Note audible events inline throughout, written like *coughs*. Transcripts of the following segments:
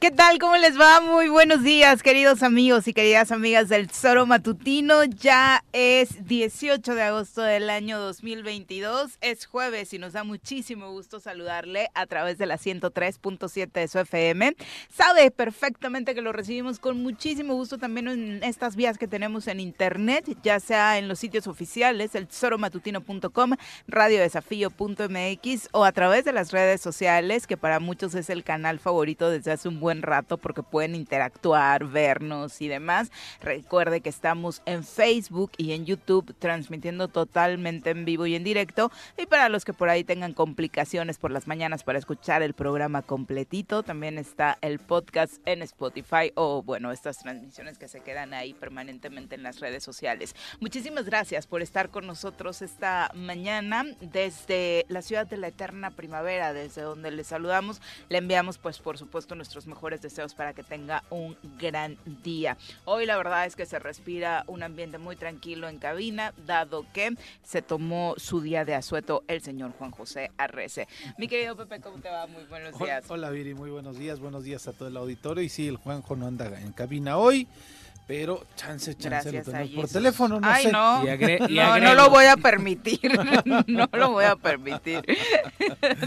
¿Qué tal? ¿Cómo les va? Muy buenos días, queridos amigos y queridas amigas del Zoro Matutino. Ya es 18 de agosto del año 2022. Es jueves y nos da muchísimo gusto saludarle a través de la 103.7 de su FM. Sabe perfectamente que lo recibimos con muchísimo gusto también en estas vías que tenemos en internet, ya sea en los sitios oficiales, el tesoromatutino.com, radiodesafío.mx o a través de las redes sociales, que para muchos es el canal favorito desde hace un buen buen rato porque pueden interactuar, vernos y demás. Recuerde que estamos en Facebook y en YouTube transmitiendo totalmente en vivo y en directo. Y para los que por ahí tengan complicaciones por las mañanas para escuchar el programa completito, también está el podcast en Spotify o bueno, estas transmisiones que se quedan ahí permanentemente en las redes sociales. Muchísimas gracias por estar con nosotros esta mañana desde la ciudad de la eterna primavera, desde donde les saludamos. Le enviamos pues por supuesto nuestros mejores mejores deseos para que tenga un gran día. Hoy la verdad es que se respira un ambiente muy tranquilo en cabina, dado que se tomó su día de asueto el señor Juan José Arrece. Mi querido Pepe, ¿cómo te va? Muy buenos días. Hola, Viri, muy buenos días. Buenos días a todo el auditorio. Y sí, el Juanjo no anda en cabina hoy. Pero chance, chance lo tenemos por teléfono, no Ay, sé. no, Y no, *laughs* no lo voy a permitir. no lo voy a permitir.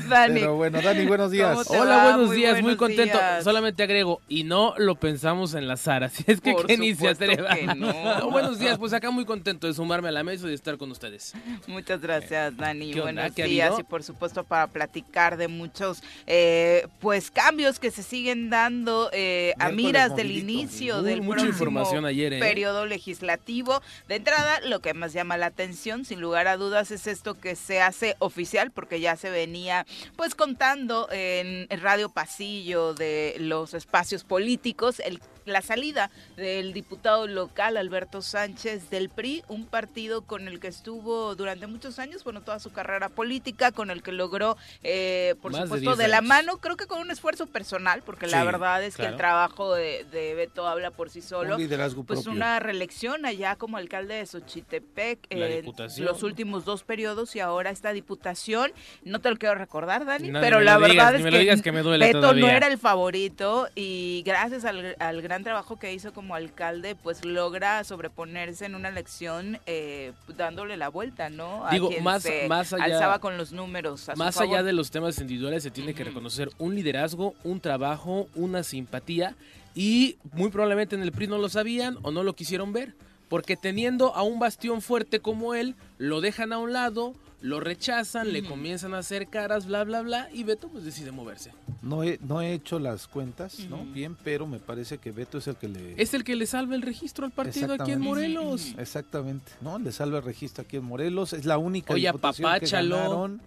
Dani. Pero bueno, Dani, buenos días. ¿Cómo te Hola, va? buenos Muy días, muy contento. días. Solamente agrego, y no lo pensamos en la Sara, si es que Por Kenny se atreva. que *laughs* no. buenos días, pues acá muy contento de sumarme a la mesa y de estar con ustedes. Muchas gracias, Dani. ¿Qué? Buenos ¿Qué días y por supuesto para platicar de muchos eh, pues cambios que se siguen dando eh, a miras del inicio del mucha próximo ayer, ¿eh? periodo legislativo. De entrada, lo que más llama la atención, sin lugar a dudas, es esto que se hace oficial, porque ya se venía pues contando en Radio Pasillo de los espacios políticos, el la salida del diputado local Alberto Sánchez del PRI, un partido con el que estuvo durante muchos años, bueno, toda su carrera política, con el que logró, eh, por Más supuesto, 10 de, la mano, creo que con un esfuerzo personal, porque la verdad es que el trabajo de, de Beto habla por sí solo. Un liderazgo Pues propio. una reelección allá como alcalde de Xochitepec La en diputación. los últimos dos periodos y ahora esta diputación. No te lo quiero recordar, Dani, No, pero la digas, verdad es que que me duele Beto no era el favorito y gracias al, al gran trabajo que hizo como alcalde, pues logra sobreponerse en una elección eh, dándole la vuelta, ¿no? A Digo, quien más- se más allá- alzaba con los números. a Más allá de los temas individuales, se tiene que reconocer un liderazgo, un trabajo, una simpatía y muy probablemente en el PRI no lo sabían o no lo quisieron ver, porque teniendo a un bastión fuerte como él, lo dejan a un lado, lo rechazan, le comienzan a hacer caras, bla, bla, bla, y Beto pues decide moverse. No he, no he hecho las cuentas, ¿no? Bien, pero me parece que Beto es el que le... Es el que le salva el registro al partido aquí en. Morelos. Exactamente, ¿no? Le salva el registro aquí en Morelos. Es la única Oye, diputación que ganaron.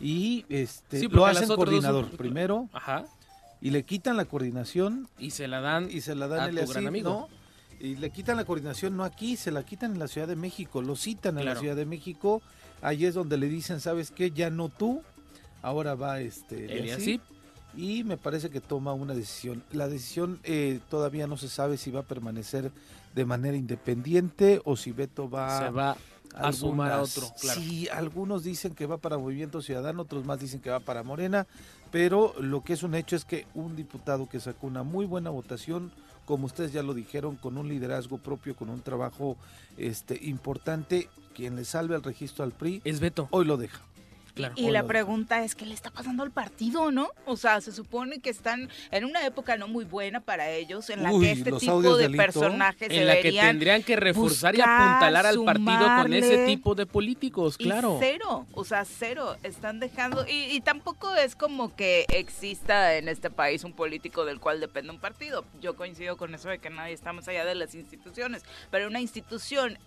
Y este, Sí, lo hacen dos coordinador son- primero Ajá. y le quitan la coordinación Y se la dan y se la a dan tu el gran así, amigo. ¿no? Y le quitan la coordinación no aquí, se la quitan en la Ciudad de México, lo citan en la Claro. Ciudad de México. Ahí es donde le dicen, ¿sabes qué? Ya no tú, ahora va este Eliasip", así. y me parece que toma una decisión. La decisión eh, todavía no se sabe si va a permanecer de manera independiente o si Beto va se va a sumar a otro, claro. Sí, algunos dicen que va para Movimiento Ciudadano, otros más dicen que va para Morena, pero lo que es un hecho es que un diputado que sacó una muy buena votación, como ustedes ya lo dijeron, con un liderazgo propio, con un trabajo este importante, quien le salve el registro al PRI, Es Beto, hoy lo deja. Claro. Y Hola, la pregunta es, ¿qué le está pasando al partido, no? O sea, se supone que están en una época no muy buena para ellos, en la Uy, que este tipo de de personajes en la que tendrían que reforzar y apuntalar al partido con ese tipo de políticos, claro. Y cero, o sea, cero. Están dejando. Y, y tampoco es como que exista en este país un político del cual depende un partido. Yo coincido con eso de que nadie está más allá de las instituciones. Pero una institución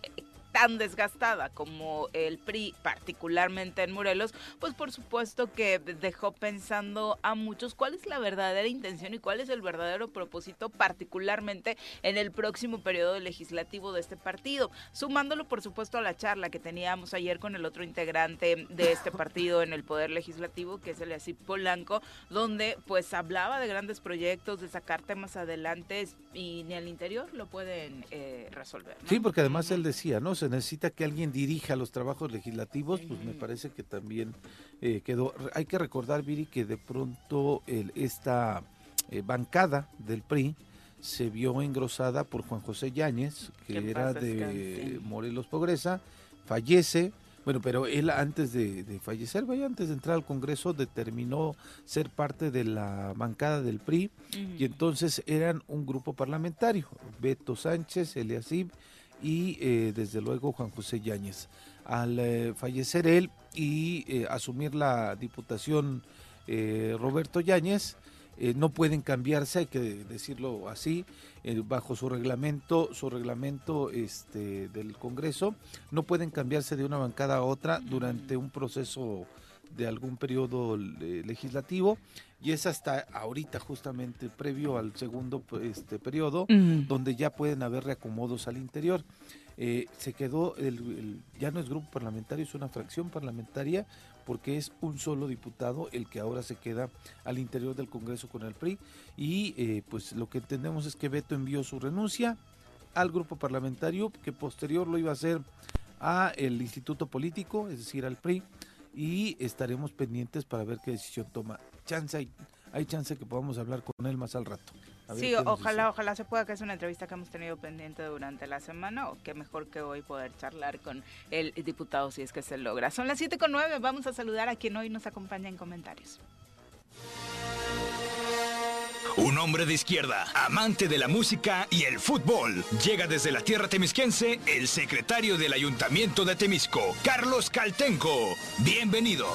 tan desgastada como el PRI, particularmente en Morelos, pues por supuesto que dejó pensando a muchos cuál es la verdadera intención y cuál es el verdadero propósito, particularmente en el próximo periodo legislativo de este partido. Sumándolo, por supuesto, a la charla que teníamos ayer con el otro integrante de este partido en el Poder Legislativo, que es el Asip Polanco, donde pues hablaba de grandes proyectos, de sacar temas adelante y ni al interior lo pueden eh, resolver. ¿no? Sí, porque además él decía, ¿no? Se necesita que alguien dirija los trabajos legislativos, pues me parece que también eh, quedó. Hay que recordar, Viri, que de pronto el, esta eh, bancada del PRI se vio engrosada por Juan José Yáñez, que, era de. Morelos Progresa, fallece, bueno, pero él antes de, de fallecer, vaya, antes de entrar al Congreso, determinó ser parte de la bancada del PRI y entonces eran un grupo parlamentario, Beto Sánchez, Eliasib y eh, desde luego Juan José Yáñez. Al eh, fallecer él y eh, asumir la diputación Roberto Yáñez, no pueden cambiarse, hay que decirlo así, bajo su reglamento, su reglamento este, del Congreso, no pueden cambiarse de una bancada a otra durante un proceso de algún periodo eh, legislativo y es hasta ahorita justamente previo al segundo este periodo donde ya pueden haber reacomodos al interior. Eh, se quedó, el, el- ya no es grupo parlamentario, es una fracción parlamentaria porque es un solo diputado el que ahora se queda al interior del Congreso con el PRI y eh, pues lo que entendemos es que Beto envió su renuncia al grupo parlamentario que posterior lo iba a hacer a el instituto político, es decir, al PRI y estaremos pendientes para ver qué decisión toma. Chance hay, hay chance que podamos hablar con él más al rato. A ver Sí, ojalá, ojalá se pueda, que es una entrevista que hemos tenido pendiente durante la semana, o qué mejor que hoy poder charlar con el diputado si es que se logra. Son las 7 con 9, vamos a saludar a quien hoy nos acompaña en comentarios. Un hombre de izquierda, amante de la música y el fútbol. Llega desde la tierra temisquense el secretario del Ayuntamiento de Temisco, Carlos Caltenco. Bienvenido.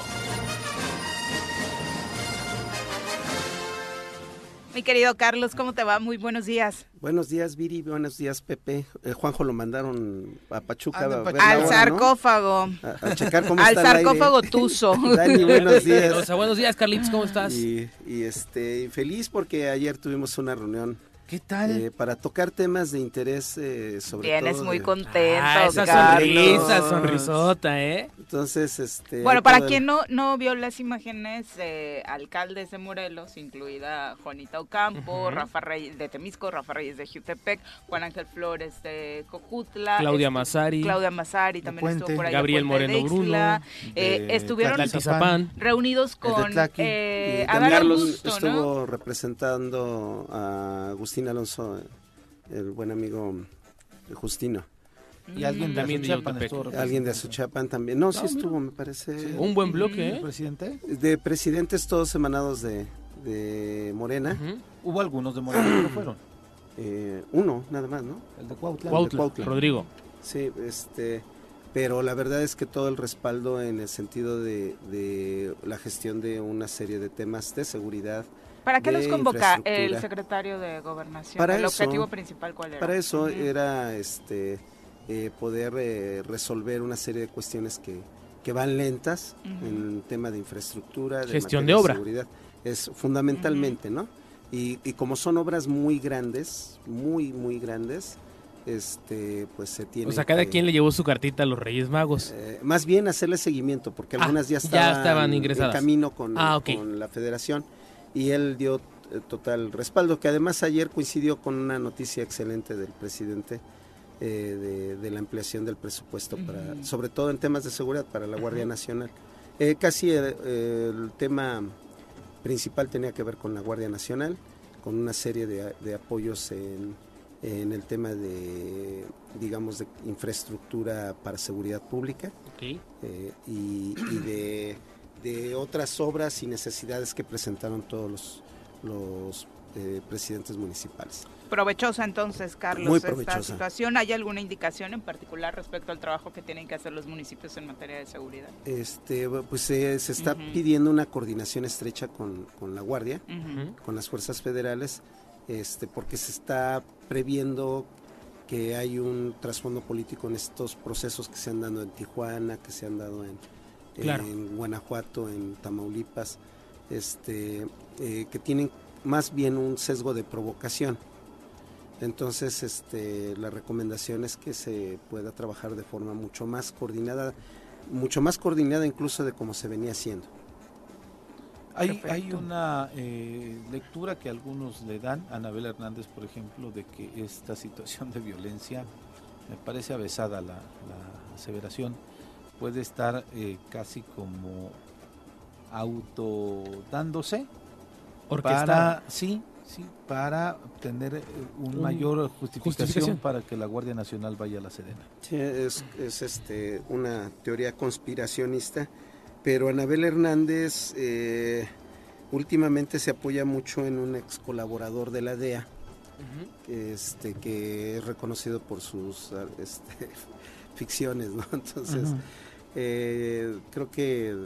Mi querido Carlos, ¿cómo te va? Muy buenos días. Buenos días, Viri. Buenos días, Pepe. Eh, Juanjo lo mandaron a Pachuca. A Al hora, ¿no? sarcófago. A, a checar cómo Al está el aire. sarcófago tuzo. *laughs* Dani, buenos O *laughs* días. sea, buenos días, Carlitos, ¿cómo estás? Y, y, este, feliz porque ayer tuvimos una reunión ¿Qué tal? eh, para tocar temas de interés eh, sobre Vienes todo. muy de- contento, Ah, esa Carlos. sonrisa, sonrisota, ¿eh? Entonces, este. Bueno, para todo quien no, no vio las imágenes de alcaldes de Morelos, incluida Juanita Ocampo. Rafa Reyes de Temisco, Rafa Reyes de Jutepec, Juan Ángel Flores de Cojutla, Claudia estu- Massari. Claudia Mazari también Puente. estuvo por ahí. Gabriel Puente de Moreno Ixtla. Eh, de estuvieron reunidos El de con Tlaqui. eh, y ¿no? estuvo representando a Agustín Alonso, el buen amigo Justino. Y alguien de También de Azuchapan Yautepec. estuvo Alguien de representando. Azuchapan también. No, sí Ah, mira. estuvo, me parece. Sí. Un buen bloque, ¿El ¿eh? presidente? De presidentes todos emanados de, de Morena. Hubo algunos de Moreno que no *clears throat* fueron. Eh, uno, nada más, ¿no? El de Cuautla. Cuautla, Cuautla. Rodrigo. Sí, este. Pero la verdad es que todo el respaldo en el sentido de, de la gestión de una serie de temas de seguridad. ¿Para qué de los convoca el secretario de Gobernación? Para ¿El eso- objetivo principal cuál era? Para eso era este eh, poder eh, resolver una serie de cuestiones que, que van lentas Ujú. en tema de infraestructura, de Gestión de obra. seguridad. Es fundamentalmente, ¿no? Y, y como son obras muy grandes, muy, muy grandes, este, pues se tiene O sea, cada que- quien le llevó su cartita a los Reyes Magos. Eh, más bien hacerle seguimiento, porque Ah, algunas ya ya estaban, estaban ingresadas. en camino con, Ah, con la federación y él dio eh, total respaldo, que además ayer coincidió con una noticia excelente del presidente eh, de, de la ampliación del presupuesto, para, sobre todo en temas de seguridad para la Guardia Nacional. Eh, casi el tema principal tenía que ver con la Guardia Nacional, con una serie de, de apoyos en, en el tema de, digamos, de infraestructura para seguridad pública. Eh, y, y de, de otras obras y necesidades que presentaron todos los, los eh, presidentes municipales. Provechosa entonces, Carlos, Muy esta provechosa. situación. ¿Hay alguna indicación en particular respecto al trabajo que tienen que hacer los municipios en materia de seguridad? Este, pues eh, se está pidiendo una coordinación estrecha con, con la Guardia, con las fuerzas federales, este, porque se está previendo que hay un trasfondo político en estos procesos que se han dado en Tijuana, que se han dado en, Claro. en Guanajuato, en Tamaulipas, este, eh, que tienen más bien un sesgo de provocación. Entonces, este, la recomendación es que se pueda trabajar de forma mucho más coordinada, mucho más coordinada incluso de como se venía haciendo. Hay, hay una eh, lectura que algunos le dan, Anabel Hernández, por ejemplo, de que esta situación de violencia, me parece avesada la, la aseveración, puede estar eh, casi como autodándose Orquestada. para, sí, Sí, para tener eh, un mayor justificación, para que la Guardia Nacional vaya a la Sedena. Sí, es, es este, una teoría conspiracionista, pero Anabel Hernández eh, últimamente se apoya mucho en un ex colaborador de la DEA, este, que es reconocido por sus este, *laughs* ficciones, ¿no? Entonces, eh, creo que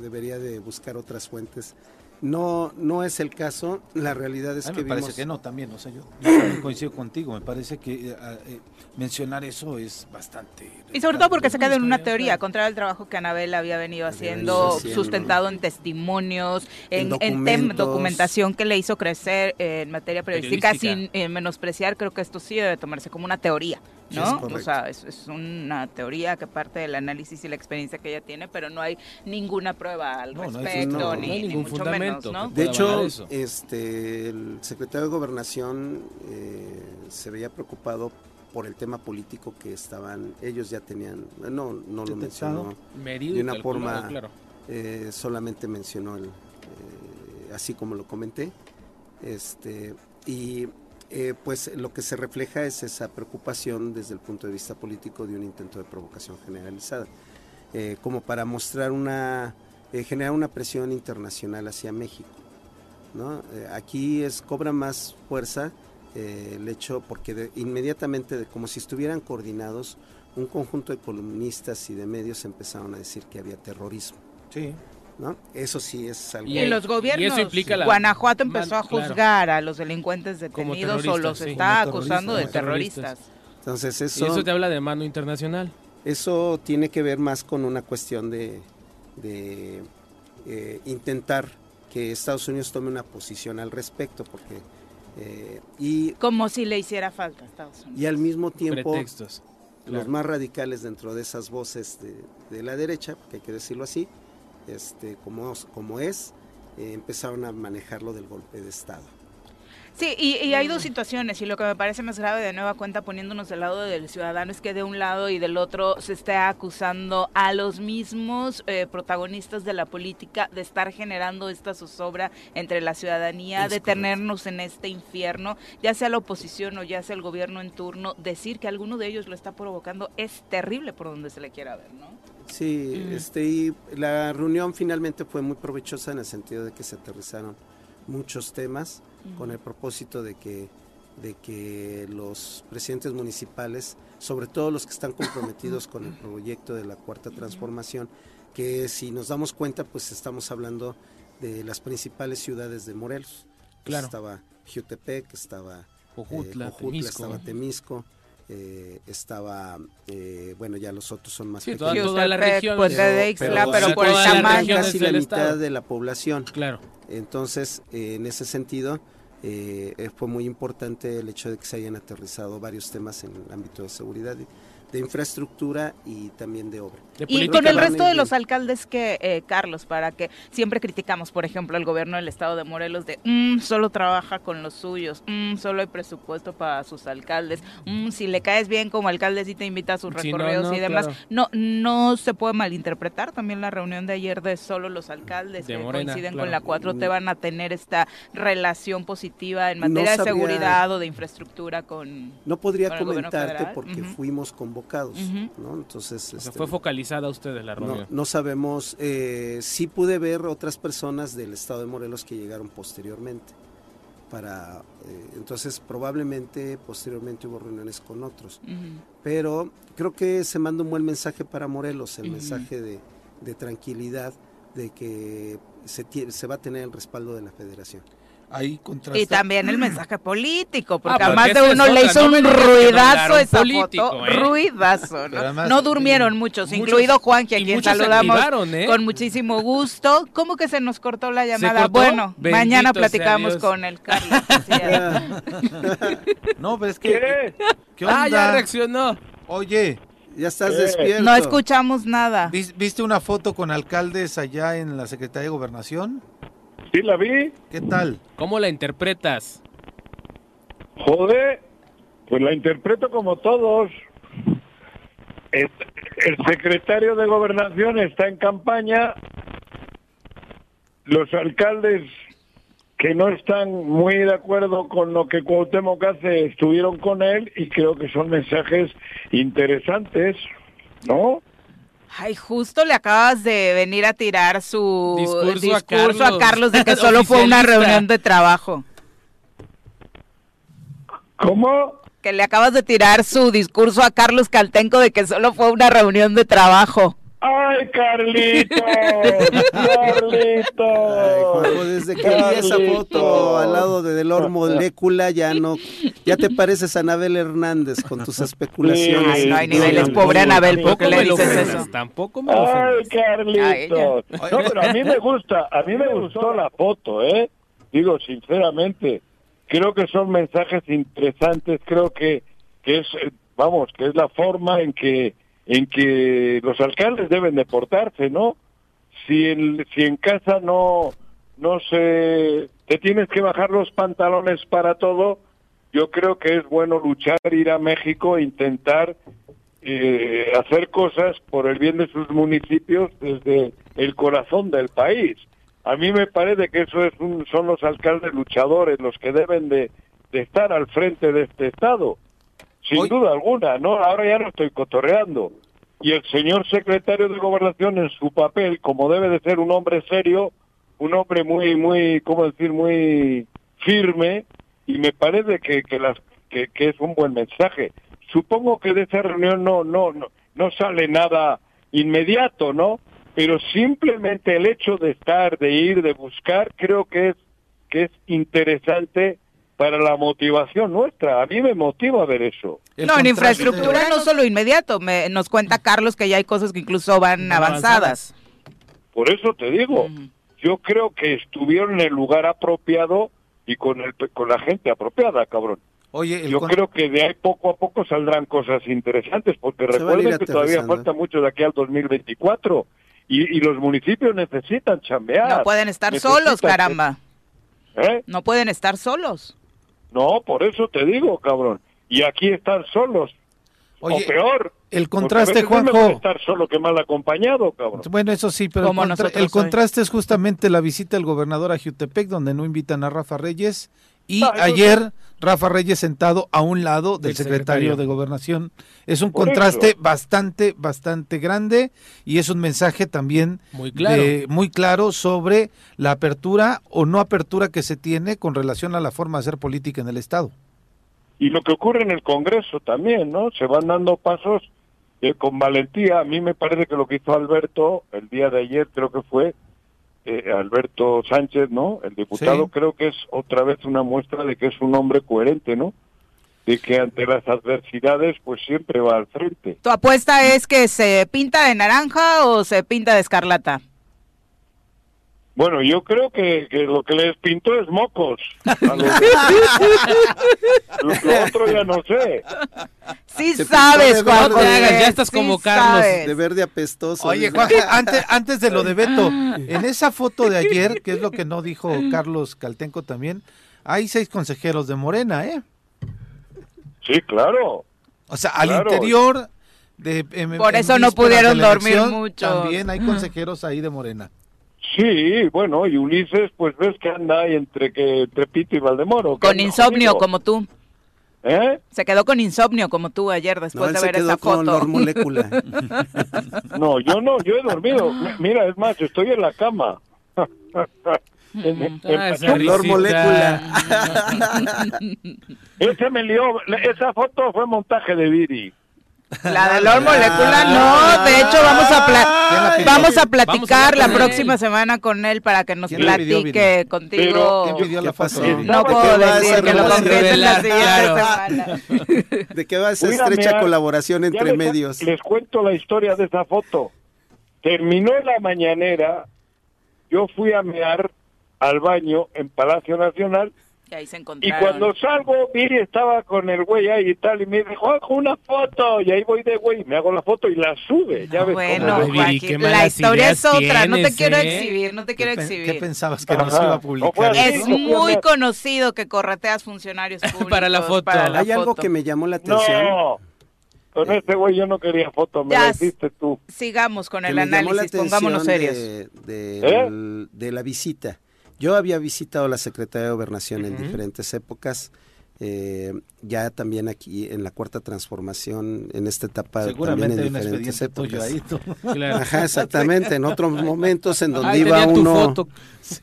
debería de buscar otras fuentes no, no es el caso. La realidad es que me parece que no también. O sea, yo, yo coincido contigo. Me parece que eh, eh, mencionar eso es bastante. Y sobre todo porque se queda en una teoría, contra el trabajo que Anabel había venido haciendo, sustentado en testimonios, en, en, documentación que le hizo crecer en materia periodística, sin eh, menospreciar. Creo que esto sí debe tomarse como una teoría. ¿No? o sea, es, es, una teoría que parte del análisis y la experiencia que ella tiene, pero no hay ninguna prueba al respecto, ni, ningún fundamento. De hecho, este, el secretario de Gobernación eh, se veía preocupado por el tema político que estaban, ellos ya tenían, no, no lo mencionó de una forma, eh, solamente mencionó el, eh, así como lo comenté, este, y eh, pues lo que se refleja es esa preocupación desde el punto de vista político de un intento de provocación generalizada, eh, como para mostrar una, eh, generar una presión internacional hacia México. ¿no? aquí es, cobra más fuerza el hecho, porque inmediatamente, como si estuvieran coordinados, un conjunto de columnistas y de medios empezaron a decir que había terrorismo. Sí. ¿No? Eso sí es algo. Y los gobiernos, Guanajuato empezó a juzgar a los delincuentes detenidos o los está acusando de terroristas. Entonces eso, y eso te habla de mano internacional. Eso tiene que ver más con una cuestión de, de eh, intentar que Estados Unidos tome una posición al respecto, porque eh, y como si le hiciera falta a Estados Unidos. Y al mismo tiempo los más radicales dentro de esas voces de, de la derecha, que hay que decirlo así, este, como, como es, eh, empezaron a manejarlo del golpe de Estado. Sí, y, hay dos situaciones, y lo que me parece más grave de nueva cuenta poniéndonos del lado del ciudadano es que de un lado y del otro se está acusando a los mismos eh, protagonistas de la política de estar generando esta zozobra entre la ciudadanía, de tenernos en este infierno, ya sea la oposición o ya sea el gobierno en turno, decir que alguno de ellos lo está provocando es terrible por donde se le quiera ver, ¿no? Sí, este, y la reunión finalmente fue muy provechosa en el sentido de que se aterrizaron muchos temas con el propósito de que, de que los presidentes municipales, sobre todo los que están comprometidos con el proyecto de la cuarta transformación, que si nos damos cuenta, pues estamos hablando de las principales ciudades de Morelos. Claro. estaba Jutepec, estaba Ojutla, eh, estaba Temisco eh, estaba, eh, bueno, ya los otros son más sí, pequeños. Toda, la región, pues de pero, pero por el tamaño. Casi la mitad de la población. Claro. Entonces, eh, en ese sentido, eh, fue muy importante el hecho de que se hayan aterrizado varios temas en el ámbito de seguridad de infraestructura y también de obra. y con el resto de los alcaldes que, eh, Carlos, para que siempre criticamos, por ejemplo, el gobierno del estado de Morelos de mm, solo trabaja con los suyos, mm, solo hay presupuesto para sus alcaldes, mm, si le caes bien como alcalde sí te invita a sus recorridos y demás. No, no se puede malinterpretar también la reunión de ayer de solo los alcaldes que coinciden con la 4 te van a tener esta relación positiva en materia de seguridad o de infraestructura con No podría comentarte porque fuimos con ¿no? Entonces... Este, fue focalizada ustedes la reunión. No, sabemos, eh, sí pude ver otras personas del estado de Morelos que llegaron posteriormente. Para, eh, entonces probablemente posteriormente hubo reuniones con otros. Pero creo que se manda un buen mensaje para Morelos, el mensaje de, de, tranquilidad, de que se, se va a tener el respaldo de la federación. Y también el mensaje político, porque ah, además de uno le hizo un ruidazo esa foto, ¿eh? ruidazo, ¿no? durmieron muchos, incluido Juan, que a quien saludamos ¿eh? con muchísimo gusto. ¿Cómo que se nos cortó la llamada? Bueno, mañana platicamos con el Carlos. *laughs* no, pero es que... ¿Qué onda? Ah, ya reaccionó. Oye, ya estás despierto. No escuchamos nada. ¿Viste una foto con alcaldes allá en la Secretaría de Gobernación? Sí, la vi. ¿Qué tal? ¿Cómo la interpretas? Joder, pues la interpreto como todos. El, secretario de Gobernación está en campaña, los alcaldes que no están muy de acuerdo con lo que Cuauhtémoc hace, estuvieron con él y creo que son mensajes interesantes, ¿no? Ay, justo le acabas de venir a tirar su Discurso discurso, a Carlos. a Carlos de que *laughs* solo fue una reunión de trabajo. ¿Cómo? Que le acabas de tirar su discurso a Carlos Caltenco de que solo fue una reunión de trabajo. ¡Ay, ¡Carlitos! Juanjo, desde que vi esa foto al lado de Delor Molécula, ya no, ya te pareces a Anabel Hernández con tus especulaciones. Ay, no hay Sí, niveles, sí, pobre sí, Anabel, sí. ¿por qué le dices eso? Tampoco me lo Ay. Ay, No, pero a mí me gusta, a mí me gustó la foto, ¿eh? Digo, sinceramente, creo que son mensajes interesantes, creo que, que es, vamos, que es la forma en que, en que los alcaldes deben de portarse, ¿no? Si en, si en casa no, no se, te tienes que bajar los pantalones para todo, yo creo que es bueno luchar, ir a México e intentar eh, hacer cosas por el bien de sus municipios desde el corazón del país. A mí me parece que eso es un- son los alcaldes luchadores los que deben de, de estar al frente de este estado, sin Hoy- duda alguna. No, ahora ya no estoy cotorreando. Y el señor secretario de gobernación en su papel, como debe de ser un hombre serio, un hombre muy, muy, ¿cómo decir, muy firme, y me parece que, que, las, que, que es un buen mensaje. Supongo que de esa reunión no, no, no, no sale nada inmediato, ¿no? Pero simplemente el hecho de estar, de ir, de buscar, creo que es, que es interesante para la motivación nuestra. A mí me motiva ver eso. El no, en infraestructura no solo inmediato, me, nos cuenta Carlos que ya hay cosas que incluso van Van avanzadas. Por eso te digo, yo creo que estuvieron en el lugar apropiado y con el con la gente apropiada, cabrón. Oye, el Yo con- creo que de ahí poco a poco saldrán cosas interesantes, porque Se recuerden que todavía falta mucho de aquí al 2024 y, y los municipios necesitan chambear. No pueden estar solos, caramba. ¿Eh? No pueden estar solos. No, por eso te digo, cabrón. Y aquí están solos. Oye, o peor. el contraste, veces es mejor Juanjo. estar solo que mal acompañado, cabrón. Bueno, eso sí, pero el, contra- el contraste es justamente la visita del gobernador a Jutepec, donde no invitan a Rafa Reyes, y eso ayer Rafa Reyes sentado a un lado del Del secretario secretario. de Gobernación. Es un Por contraste eso. bastante, bastante grande y es un mensaje también Muy claro. de- muy claro sobre la apertura o no apertura que se tiene con relación a la forma de hacer política en el Estado. Y lo que ocurre en el Congreso también, ¿no? Se van dando pasos eh, con valentía. A mí me parece que lo que hizo Alberto el día de ayer, creo que fue eh, Alberto Sánchez, ¿no? El diputado, Sí. creo que es otra vez una muestra de que es un hombre coherente, ¿no? De que ante las adversidades, pues siempre va al frente. ¿Tu apuesta es que se pinta de naranja o se pinta de escarlata? Bueno, yo creo que, que lo que les pintó es mocos. *laughs* A los- lo, lo otro ya no sé. Sí Se sabes, Juan. Ya estás como Carlos, De verde apestoso. Oye. Juanjo, antes, antes de lo de Beto, *laughs* en esa foto de ayer, que es lo que no dijo Carlos Caltenco también, hay seis consejeros de Morena, ¿eh? Sí, claro. O sea, al Claro. interior de... en- Por eso no pudieron dormir mucho. También hay *laughs* consejeros ahí de Morena. Sí, bueno, y Ulises, pues ves que anda ahí entre que entre Pito y Valdemoro. Con insomnio como tú. ¿Eh? Se quedó con insomnio como tú ayer No, después él de se ver quedó esa con foto. *laughs* No, yo no, yo he dormido. Mi- Mira, es más, estoy en la cama. *laughs* En- en- en Ah, risita. Molécula. *laughs* Ese me lió, esa foto fue montaje de Viri. La de Lor Molecular no, de hecho vamos a pla- vamos a platicar Vamos a la próxima semana con él para que nos ¿Quién le pidió, platique contigo. No ¿De puedo qué va decir esa que lo en la siguiente claro. semana. *laughs* ¿De qué va esa a estrecha colaboración entre les, medios? Les cuento la historia de esa foto. Terminó la mañanera, yo fui a mear al baño en Palacio Nacional Y ahí se y encontraron. cuando salgo, Viri estaba con el güey ahí y tal, y me dijo, Juanjo, una foto, y ahí voy de güey, me hago la foto y la sube, ya ves Bueno, cómo. Viri, qué la historia ideas es otra, no te quiero ¿eh? exhibir, no te quiero ¿Qué, exhibir. qué pensabas que nos Ajá. iba a No publicar? Es muy conocido que correteas funcionarios públicos *laughs* Para la foto. para la Hay algo que me llamó la atención. No, con ese güey yo no quería foto, me Ya la hiciste tú. Sigamos con el análisis, pongámonos serios. de, de- ¿Eh? de la visita, Yo había visitado la Secretaría de Gobernación en diferentes épocas. eh, ya también aquí en la cuarta transformación, en esta etapa Seguramente también hay en diferentes épocas. ahí. Claro. Ajá, exactamente, en otros *laughs* momentos en donde Ahí iba uno foto.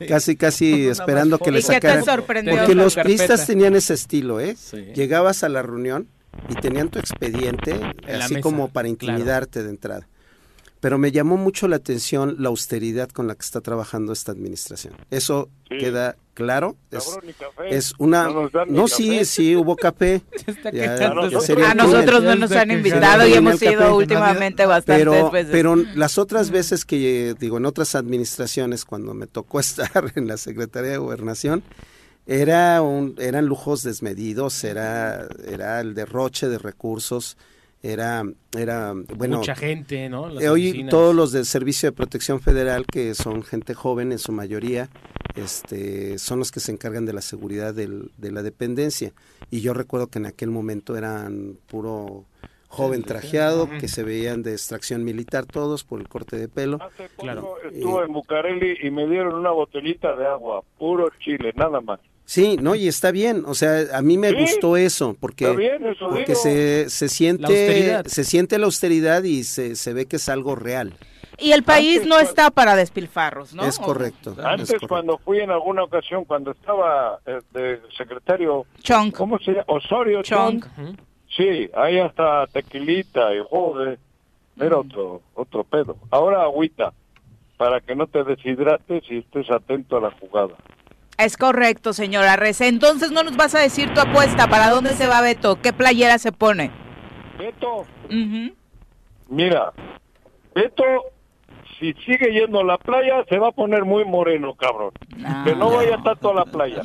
casi casi *laughs* esperando que le ¿Y qué te sacaran. sorprendió? Porque los carpeta. priistas tenían ese estilo, ¿eh? Sí. Llegabas a la reunión y tenían tu expediente, En así mesa, como para claro. intimidarte de entrada. Pero me llamó mucho la atención la austeridad con la que está trabajando esta administración. Eso Sí. queda claro. Es, Cabrón, ni café. es una... No sí, café. sí, hubo café. *laughs* Ya, A nosotros no nos han invitado y hemos ido últimamente bastantes Pero, veces. pero las otras veces que, digo, en otras administraciones, cuando me tocó *laughs* estar en la Secretaría de Gobernación, era un, eran lujos desmedidos, era, era el derroche de recursos, era, era bueno, Mucha gente, ¿no? Las eh, hoy oficinas. todos los del Servicio de Protección Federal, que son gente joven en su mayoría, este, son los que se encargan de la seguridad del- de la dependencia. Y yo recuerdo que en aquel momento eran puro joven trajeado, que se veían de extracción militar todos por el corte de pelo. Hace poco Claro. estuve en Bucareli y me dieron una botellita de agua, puro chile, nada más. Sí, no, y está bien, o sea, a mí me Sí, gustó eso, porque, Está bien, eso porque se, se siente, se siente la austeridad y se, se ve que es algo real. Y el país Antes no está para despilfarros, ¿no? Es correcto. es Antes, correcto. cuando fui en alguna ocasión, cuando estaba eh, de secretario, Chong. ¿cómo se llama? Osorio. Ujú. Sí, ahí hasta tequilita y joder, era otro, otro pedo. Ahora agüita, para que no te deshidrates y estés atento a la jugada. Es correcto, señora Reza. Entonces no nos vas a decir tu apuesta. ¿Para dónde se va Beto? ¿Qué playera se pone? Beto, mira, Beto, si sigue yendo a la playa, se va a poner muy moreno, cabrón. Ah. Que no vaya tanto a la playa.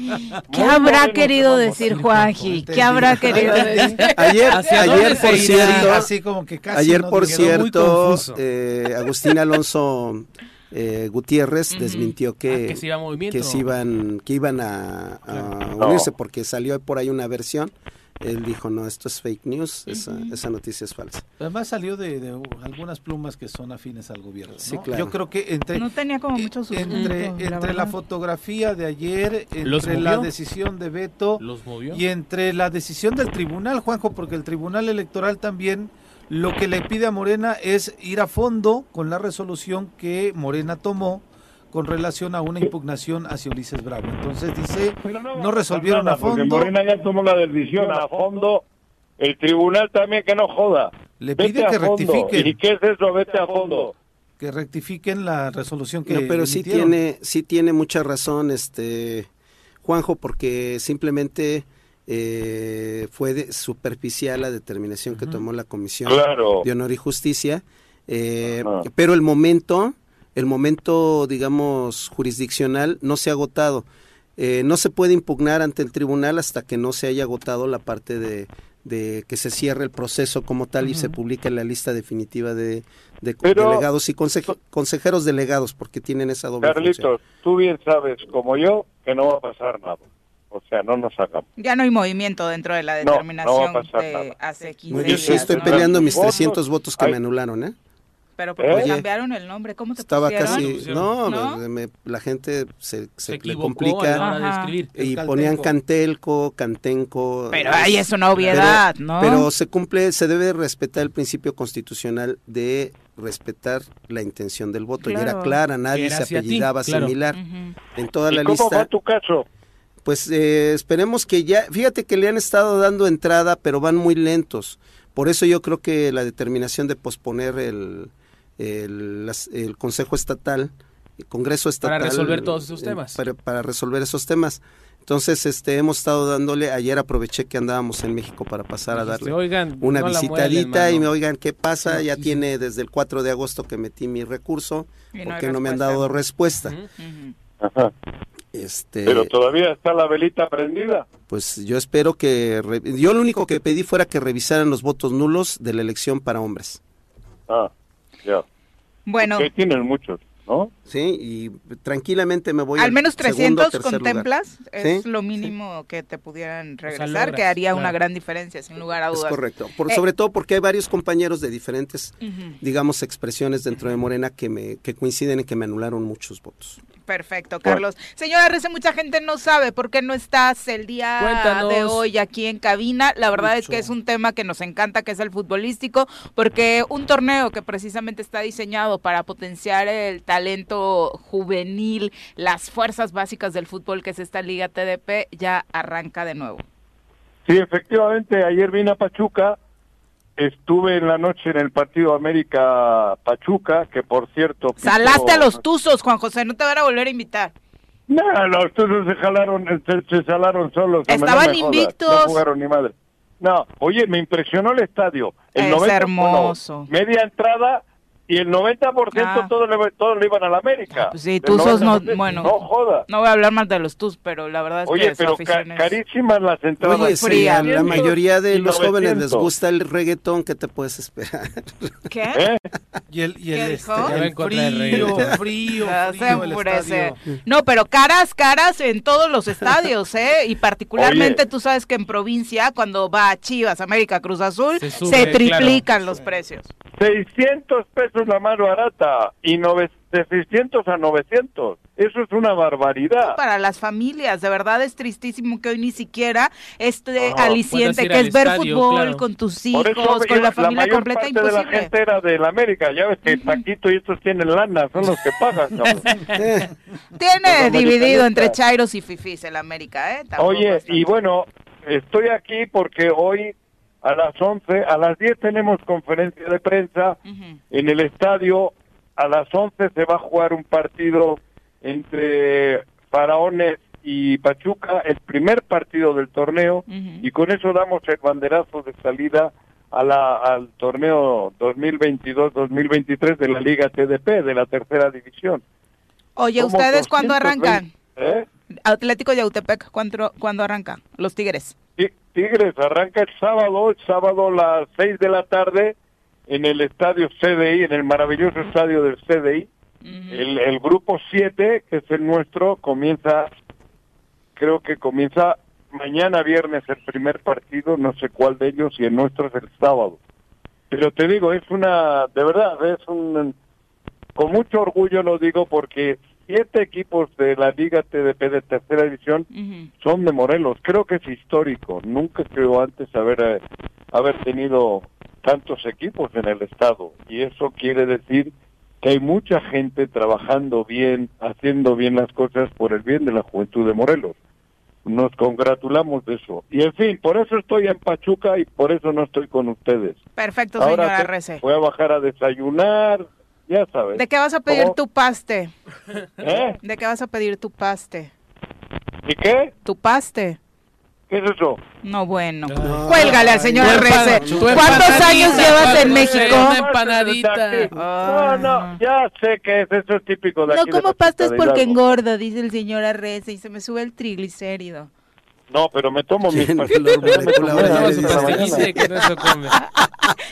¿Qué Muy habrá querido decir. Juanji? ¿Qué habrá querido decir? Ayer, ¿Hacia ayer por cierto, Así como que casi Ayer, no por cierto, eh, Agustín *laughs* Alonso eh, Gutiérrez Ujú. desmintió Ah, que, que se iba que se iban, que iban a, a No. unirse porque salió por ahí una versión. Él dijo, no, esto es fake news, esa, esa noticia es falsa. Además salió de, de algunas plumas que son afines al gobierno. Sí, ¿no? claro. Yo creo que entre, No tenía como eh, mucho sustento, entre, la entre la, verdad. fotografía de ayer, ¿Los entre la decisión de Beto Los movió. y entre la decisión del tribunal, Juanjo, porque el tribunal electoral también lo que le pide a Morena es ir a fondo con la resolución que Morena tomó con relación a una impugnación hacia Ulises Bravo. Entonces dice, no resolvieron a porque fondo. Morena ya tomó la decisión a fondo. El tribunal también que no joda. Le pide que rectifiquen. ¿Y qué es eso? Vete a fondo. que rectifiquen la resolución que No, pero sí tiene, sí tiene mucha razón este Juanjo, porque simplemente eh, fue de- superficial la determinación que tomó la Comisión Claro. de Honor y Justicia, eh, pero el momento, el momento, digamos, jurisdiccional no se ha agotado. Eh, no se puede impugnar ante el tribunal hasta que no se haya agotado la parte de, de que se cierre el proceso como tal y se publique la lista definitiva de, de Pero- delegados y conseje- consejeros delegados, porque tienen esa doble función. Carlitos, tú bien sabes, como yo, que no va a pasar nada. O sea, no nos hagamos. Ya no hay movimiento dentro de la No, no determinación pasar de nada. hace 15 Muy días. bien, sí, estoy ¿no? peleando mis Votos, 300 votos que hay- me anularon, ¿eh? Pero porque ¿Eh? cambiaron el nombre, ¿cómo te Estaba pusieron? casi... No, ¿No? me- me- la gente se, se, se le complica de y Caltenco. ponían Cantelco, Cantenco... Pero ahí es una obviedad, pero, ¿no? Pero se cumple, se debe respetar el principio constitucional de respetar la intención del voto. Y era Claro. clara, nadie Era se hacia ti, apellidaba claro. similar. Ujú. En toda ¿Y la cómo lista... va tu caso? Pues eh, esperemos que ya, fíjate que le han estado dando entrada, pero van muy lentos. Por eso yo creo que la determinación de posponer el, el, las- el Consejo Estatal, el Congreso Estatal. resolver todos esos eh, temas. Para, para resolver esos temas. Entonces, este, hemos estado dándole, ayer aproveché que andábamos en México para pasar a darle Oigan, una no visitadita muelen, y me oigan qué pasa, No, ya sí, tiene desde el 4 de agosto que metí mi recurso, Y porque no, me han respuesta. dado respuesta. Ajá. Este, Pero todavía está la velita prendida. Pues yo espero que... re- Yo lo único que pedí fuera que revisaran los votos nulos de la elección para hombres. Ah, ya. Bueno, Que tienen muchos, ¿no? Sí, y tranquilamente me voy al menos segundo o 300 tercer lugar. contemplas, es Sí, lo mínimo que te pudieran regresar, logras, que haría una gran diferencia, sin lugar a Es dudas. correcto. Por, Eh, sobre todo porque hay varios compañeros de diferentes, digamos, expresiones dentro de Morena que me que coinciden en que me anularon muchos votos. Perfecto, Carlos. Señora Rece, mucha gente no sabe por qué no estás el día Cuéntanos. de hoy aquí en cabina. La verdad es que es un tema que nos encanta, que es el futbolístico, porque un torneo que precisamente está diseñado para potenciar el talento juvenil, las fuerzas básicas del fútbol, que es esta Liga TDP, ya arranca de nuevo. Sí, efectivamente, ayer vine a Pachuca, estuve en la noche en el partido América Pachuca, que por cierto... pitó- Salaste a los tuzos, Juan José, no te van a volver a invitar. No, los tuzos se jalaron, se, se salaron solos. Estaban no jodas, invictos. No jugaron ni madre. No, oye, me impresionó el estadio. El Es 90, hermoso. bueno, media entrada y el 90% Ah. todo le, todo le iban a la América. Pues sí, El Tuzos no- 90%, bueno. No joda. No voy a hablar más de los tuzos, pero la verdad es Oye, que pero ca- es- carísimas las entradas. Oye, a la mayoría de los jóvenes les 900. gusta el reggaetón, ¿qué te puedes esperar? ¿Qué? ¿Eh? Y el, y el, ¿Qué este, el frío, frío, frío. No, pero caras, caras en todos los estadios, ¿eh? Y particularmente Oye. tú sabes que en provincia, cuando va a Chivas, América, Cruz Azul, Se triplican los precios. 600 pesos la más barata y nove- de 600 a 900. Eso es una barbaridad. Para las familias, de verdad es tristísimo que hoy ni siquiera este Ajá. aliciente que es al ver estadio, fútbol claro. con tus hijos, eso con iba- la familia mayor completa, parte de la imposible. gente era del América. Ya ves que *laughs* Paquito y estos tienen lana, son los que pagan. *laughs* Eh, Tiene dividido entre. Chairos y Fifis el América, ¿eh? Tampoco Oye, es y bueno, estoy aquí porque hoy a las 11, a las 10 tenemos conferencia de prensa en el estadio. A las 11 se va a jugar un partido entre Faraones y Pachuca, el primer partido del torneo, y con eso damos el banderazo de salida a la, al torneo 2022-2023 de la Liga TDP, de la tercera división. Oye, Somos ¿ustedes cuándo 220, arrancan? ¿eh? Atlético Yautepec, ¿cuándo, ¿cuándo arrancan? Los Tigres. Ti- Tigres arranca el sábado, el sábado a las 6 de la tarde en el estadio CDI, en el maravilloso estadio del CDI. el, el grupo 7, que es el nuestro, comienza, creo que comienza mañana viernes el primer partido, no sé cuál de ellos, y el nuestro es el sábado. Pero te digo, es una, de verdad, es un, con mucho orgullo lo digo porque siete equipos de la Liga TDP de tercera división son de Morelos. Creo que es histórico. Nunca creo antes haber, eh, haber tenido tantos equipos en el estado. Y eso quiere decir que hay mucha gente trabajando bien, haciendo bien las cosas por el bien de la juventud de Morelos. Nos congratulamos de eso. Y en fin, por eso estoy en Pachuca y por eso no estoy con ustedes. Perfecto, Ahora señora Rece. voy a bajar a desayunar, ya sabes. ¿De qué vas a pedir ¿Cómo? tu paste? ¿Eh? ¿De qué vas a pedir tu paste? ¿Y qué? ¿Tu paste? ¿Qué es eso? No, bueno. No. Cuélgale al señor Rece. ¿Cuántos años llevas en México? una empanadita. No, no, ya sé que es, eso es típico de No aquí. de como de porque engorda, dice el señor Arrece, y se me sube el triglicérido. No, pero me tomo mis la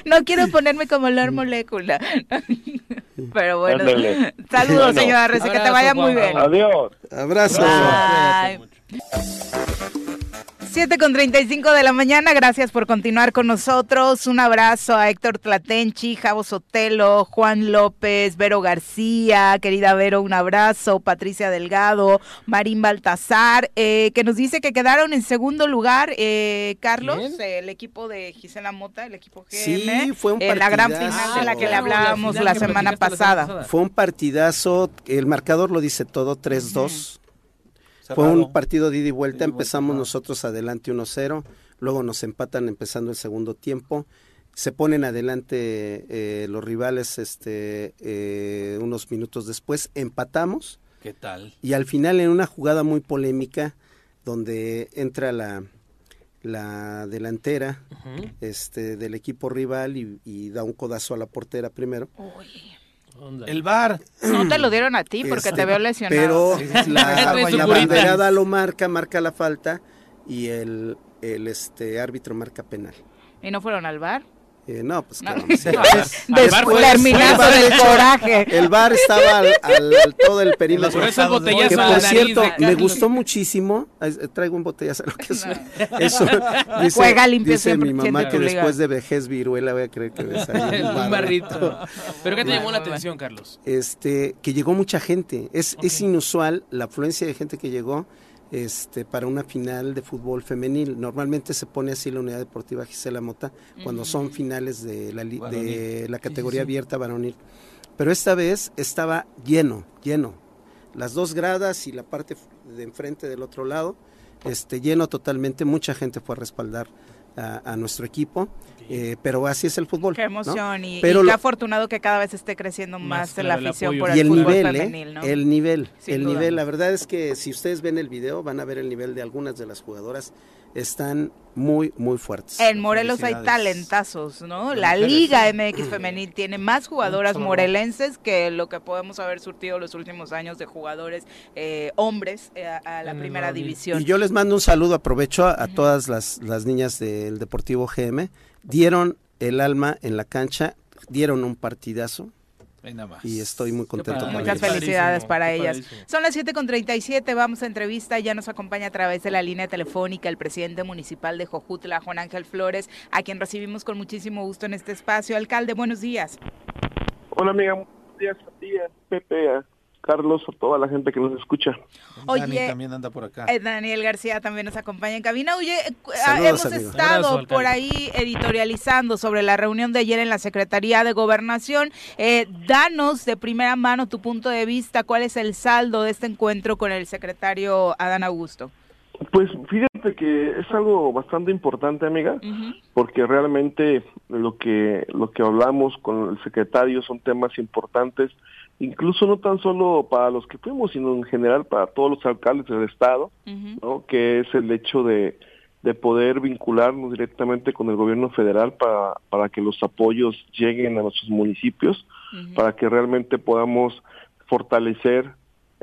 no quiero ponerme como olor molécula. *laughs* Pero bueno. Ándale. Saludos, Bueno. señora Rece, que te vaya muy bien. Adiós. Abrazo. Bye. 7 con 35 de la mañana, gracias por continuar con nosotros. Un abrazo a Héctor Tlatenchi, Javo Sotelo, Juan López, Vero García, querida Vero, un abrazo. Patricia Delgado, Marín Baltazar, eh, que nos dice que quedaron en segundo lugar, eh, Carlos, eh, el equipo de Gisela Mota, el equipo GM. Sí, fue un en la gran partidazo. final de la que le la hablábamos la semana platicaste la semana pasada. Fue un partidazo, el marcador lo dice todo, 3-2. Fue Cerrado. un partido de ida y vuelta, empezamos nosotros adelante 1-0, luego nos empatan empezando el segundo tiempo, se ponen adelante eh, los rivales este, eh, unos minutos después, empatamos ¿Qué tal? y al final en una jugada muy polémica donde entra la, la delantera este, del equipo rival y, y da un codazo a la portera primero. Ándale. El bar. No te lo dieron a ti porque Este, te veo lesionado. Pero *laughs* la, la banderada lo marca, marca la falta y el, el este árbitro marca penal. ¿Y no fueron al bar? Eh, no, pues No. claro. o sea, Después terminaste del coraje. El bar estaba al, al- al- todo el perímetro. Por eso el botellazo Que la por nariz cierto, me gustó muchísimo. Eh, Traigo un botellazo, lo que es. Eso, *laughs* dice, Juega limpio dice mi mamá que después de vejez viruela voy a creer que ves ahí *laughs* un barrito. *laughs* ¿Pero qué te llamó la atención, Carlos? este que llegó mucha gente. Es, es inusual la afluencia de gente que llegó este, para una final de fútbol femenil. Normalmente se pone así la unidad deportiva Gisela Mota cuando son finales de la, de la categoría abierta varonil. Pero esta vez estaba lleno, lleno. Las dos gradas y la parte de enfrente del otro lado, este, lleno totalmente. Mucha gente fue a respaldar a, a nuestro equipo. eh, pero así es el fútbol. Qué ¿no? emoción y, Pero y qué lo- afortunado que cada vez esté creciendo más, Más, la afición apoyo. por y el, el fútbol nivel, ¿eh? femenil, ¿no? El nivel, Sin el duda. nivel. La verdad es que si ustedes ven el video, van a ver el nivel de algunas de las jugadoras. Están muy, muy fuertes. En Morelos hay talentazos, ¿no? La. Liga MX femenil tiene más jugadoras morelenses que lo que podemos haber surtido los últimos años de jugadores eh, hombres eh, a, la primera división. Y yo les mando un saludo, aprovecho a, a todas las, las niñas del Deportivo GM. Dieron el alma en la cancha, dieron un partidazo. Y estoy muy contento con Muchas ellas. felicidades para qué ellas. padrísimo. Son las 7.37, vamos a entrevista, ya nos acompaña a través de la línea telefónica el presidente municipal de Jojutla, Juan Ángel Flores, a quien recibimos con muchísimo gusto en este espacio. Alcalde, buenos días. Hola amiga, buenos días a ti, a Pepe, a Carlos, a toda la gente que nos escucha. Oye, Dani también anda por acá. Eh, Daniel García también nos acompaña en cabina. Oye, eh, ah, Saludos, hemos amigo. estado Abrazo, por ahí editorializando sobre la reunión de ayer en la Secretaría de Gobernación. Eh, danos de primera mano tu punto de vista, cuál es el saldo de este encuentro con el secretario Adán Augusto. Pues fíjate que es algo bastante importante, amiga, porque realmente lo que lo que hablamos con el secretario son temas importantes, incluso no tan solo para los que fuimos, sino en general para todos los alcaldes del estado. ¿no? Que es el hecho de de poder vincularnos directamente con el gobierno federal para, para que los apoyos lleguen a nuestros municipios. Para que realmente podamos fortalecer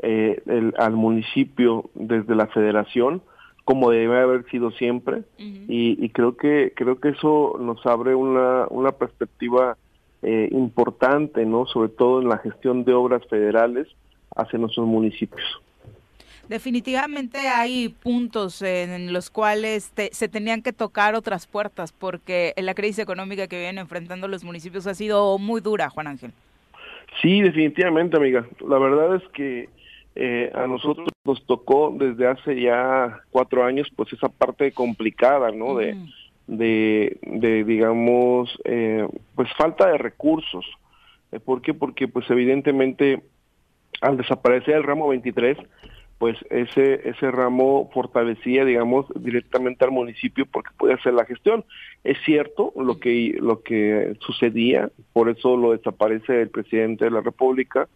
eh, el- al municipio desde la federación como debe haber sido siempre y, y creo que creo que eso nos abre una, una perspectiva eh, importante no sobre todo en la gestión de obras federales hacia nuestros municipios Definitivamente hay puntos en los cuales te- se tenían que tocar otras puertas porque la crisis económica que vienen enfrentando los municipios ha sido muy dura, Juan Ángel. Sí, definitivamente, amiga. La verdad es que eh, a nosotros nos tocó desde hace ya cuatro años, pues esa parte complicada, ¿no? De. De, de digamos, eh, pues falta de recursos. Eh, ¿Por qué? Porque, pues evidentemente, al desaparecer el ramo 23, pues ese ese ramo fortalecía, digamos, directamente al municipio porque podía hacer la gestión. Es cierto lo que lo que sucedía, por eso lo desaparece el presidente de la República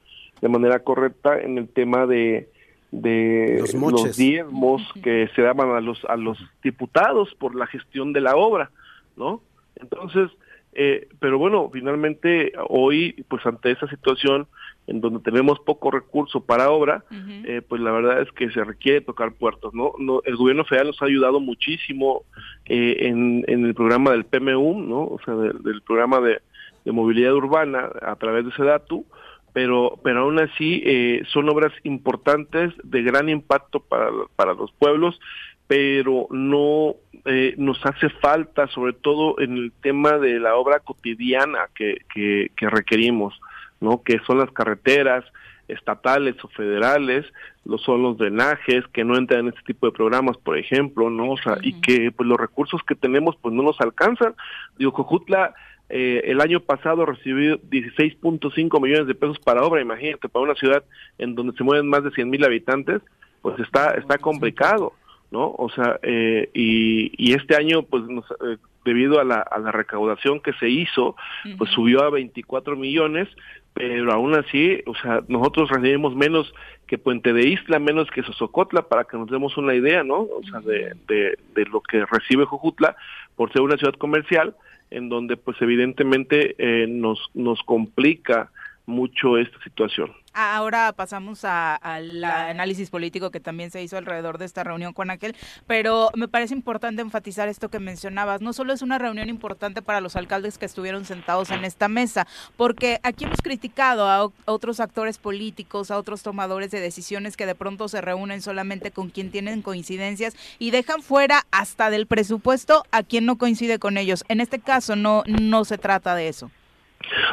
de manera correcta en el tema de de Los diezmos que se daban a los a los diputados por la gestión de la obra, ¿no? Entonces, eh, pero bueno, finalmente hoy, pues ante esa situación en donde tenemos poco recurso para obra, eh, pues la verdad es que se requiere tocar puertos, ¿no? no el gobierno federal nos ha ayudado muchísimo eh, en, en el programa del PMU, ¿no? O sea, del- del programa de, de movilidad urbana a través de SEDATU, pero, pero aún así eh, son obras importantes de gran impacto para, para los pueblos, pero no eh, nos hace falta, sobre todo en el tema de la obra cotidiana que, que, que requerimos, ¿no? Que son las carreteras estatales o federales, lo son los drenajes que no entran en este tipo de programas, por ejemplo, ¿no? O sea, y que pues los recursos que tenemos pues no nos alcanzan. Digo, Cojutla eh, el año pasado recibió 16.5 millones de pesos para obra, imagínate, para una ciudad en donde se mueven más de 100 mil habitantes, pues está está complicado, ¿no? O sea, eh, y, y este año, pues nos, eh, debido a la, a la recaudación que se hizo, pues subió a 24 millones, pero aún así, o sea, nosotros recibimos menos que Puente de Isla, menos que Sosocotla, para que nos demos una idea, ¿no? O sea, de, de, de lo que recibe Jojutla por ser una ciudad comercial, en donde pues evidentemente eh, nos, nos complica mucho esta situación. Ahora pasamos al análisis político que también se hizo alrededor de esta reunión con aquel, pero me parece importante enfatizar esto que mencionabas. No solo es una reunión importante para los alcaldes que estuvieron sentados en esta mesa, porque aquí hemos criticado a otros actores políticos, a otros tomadores de decisiones que de pronto se reúnen solamente con quien tienen coincidencias y dejan fuera hasta del presupuesto a quien no coincide con ellos. En este caso no, no se trata de eso.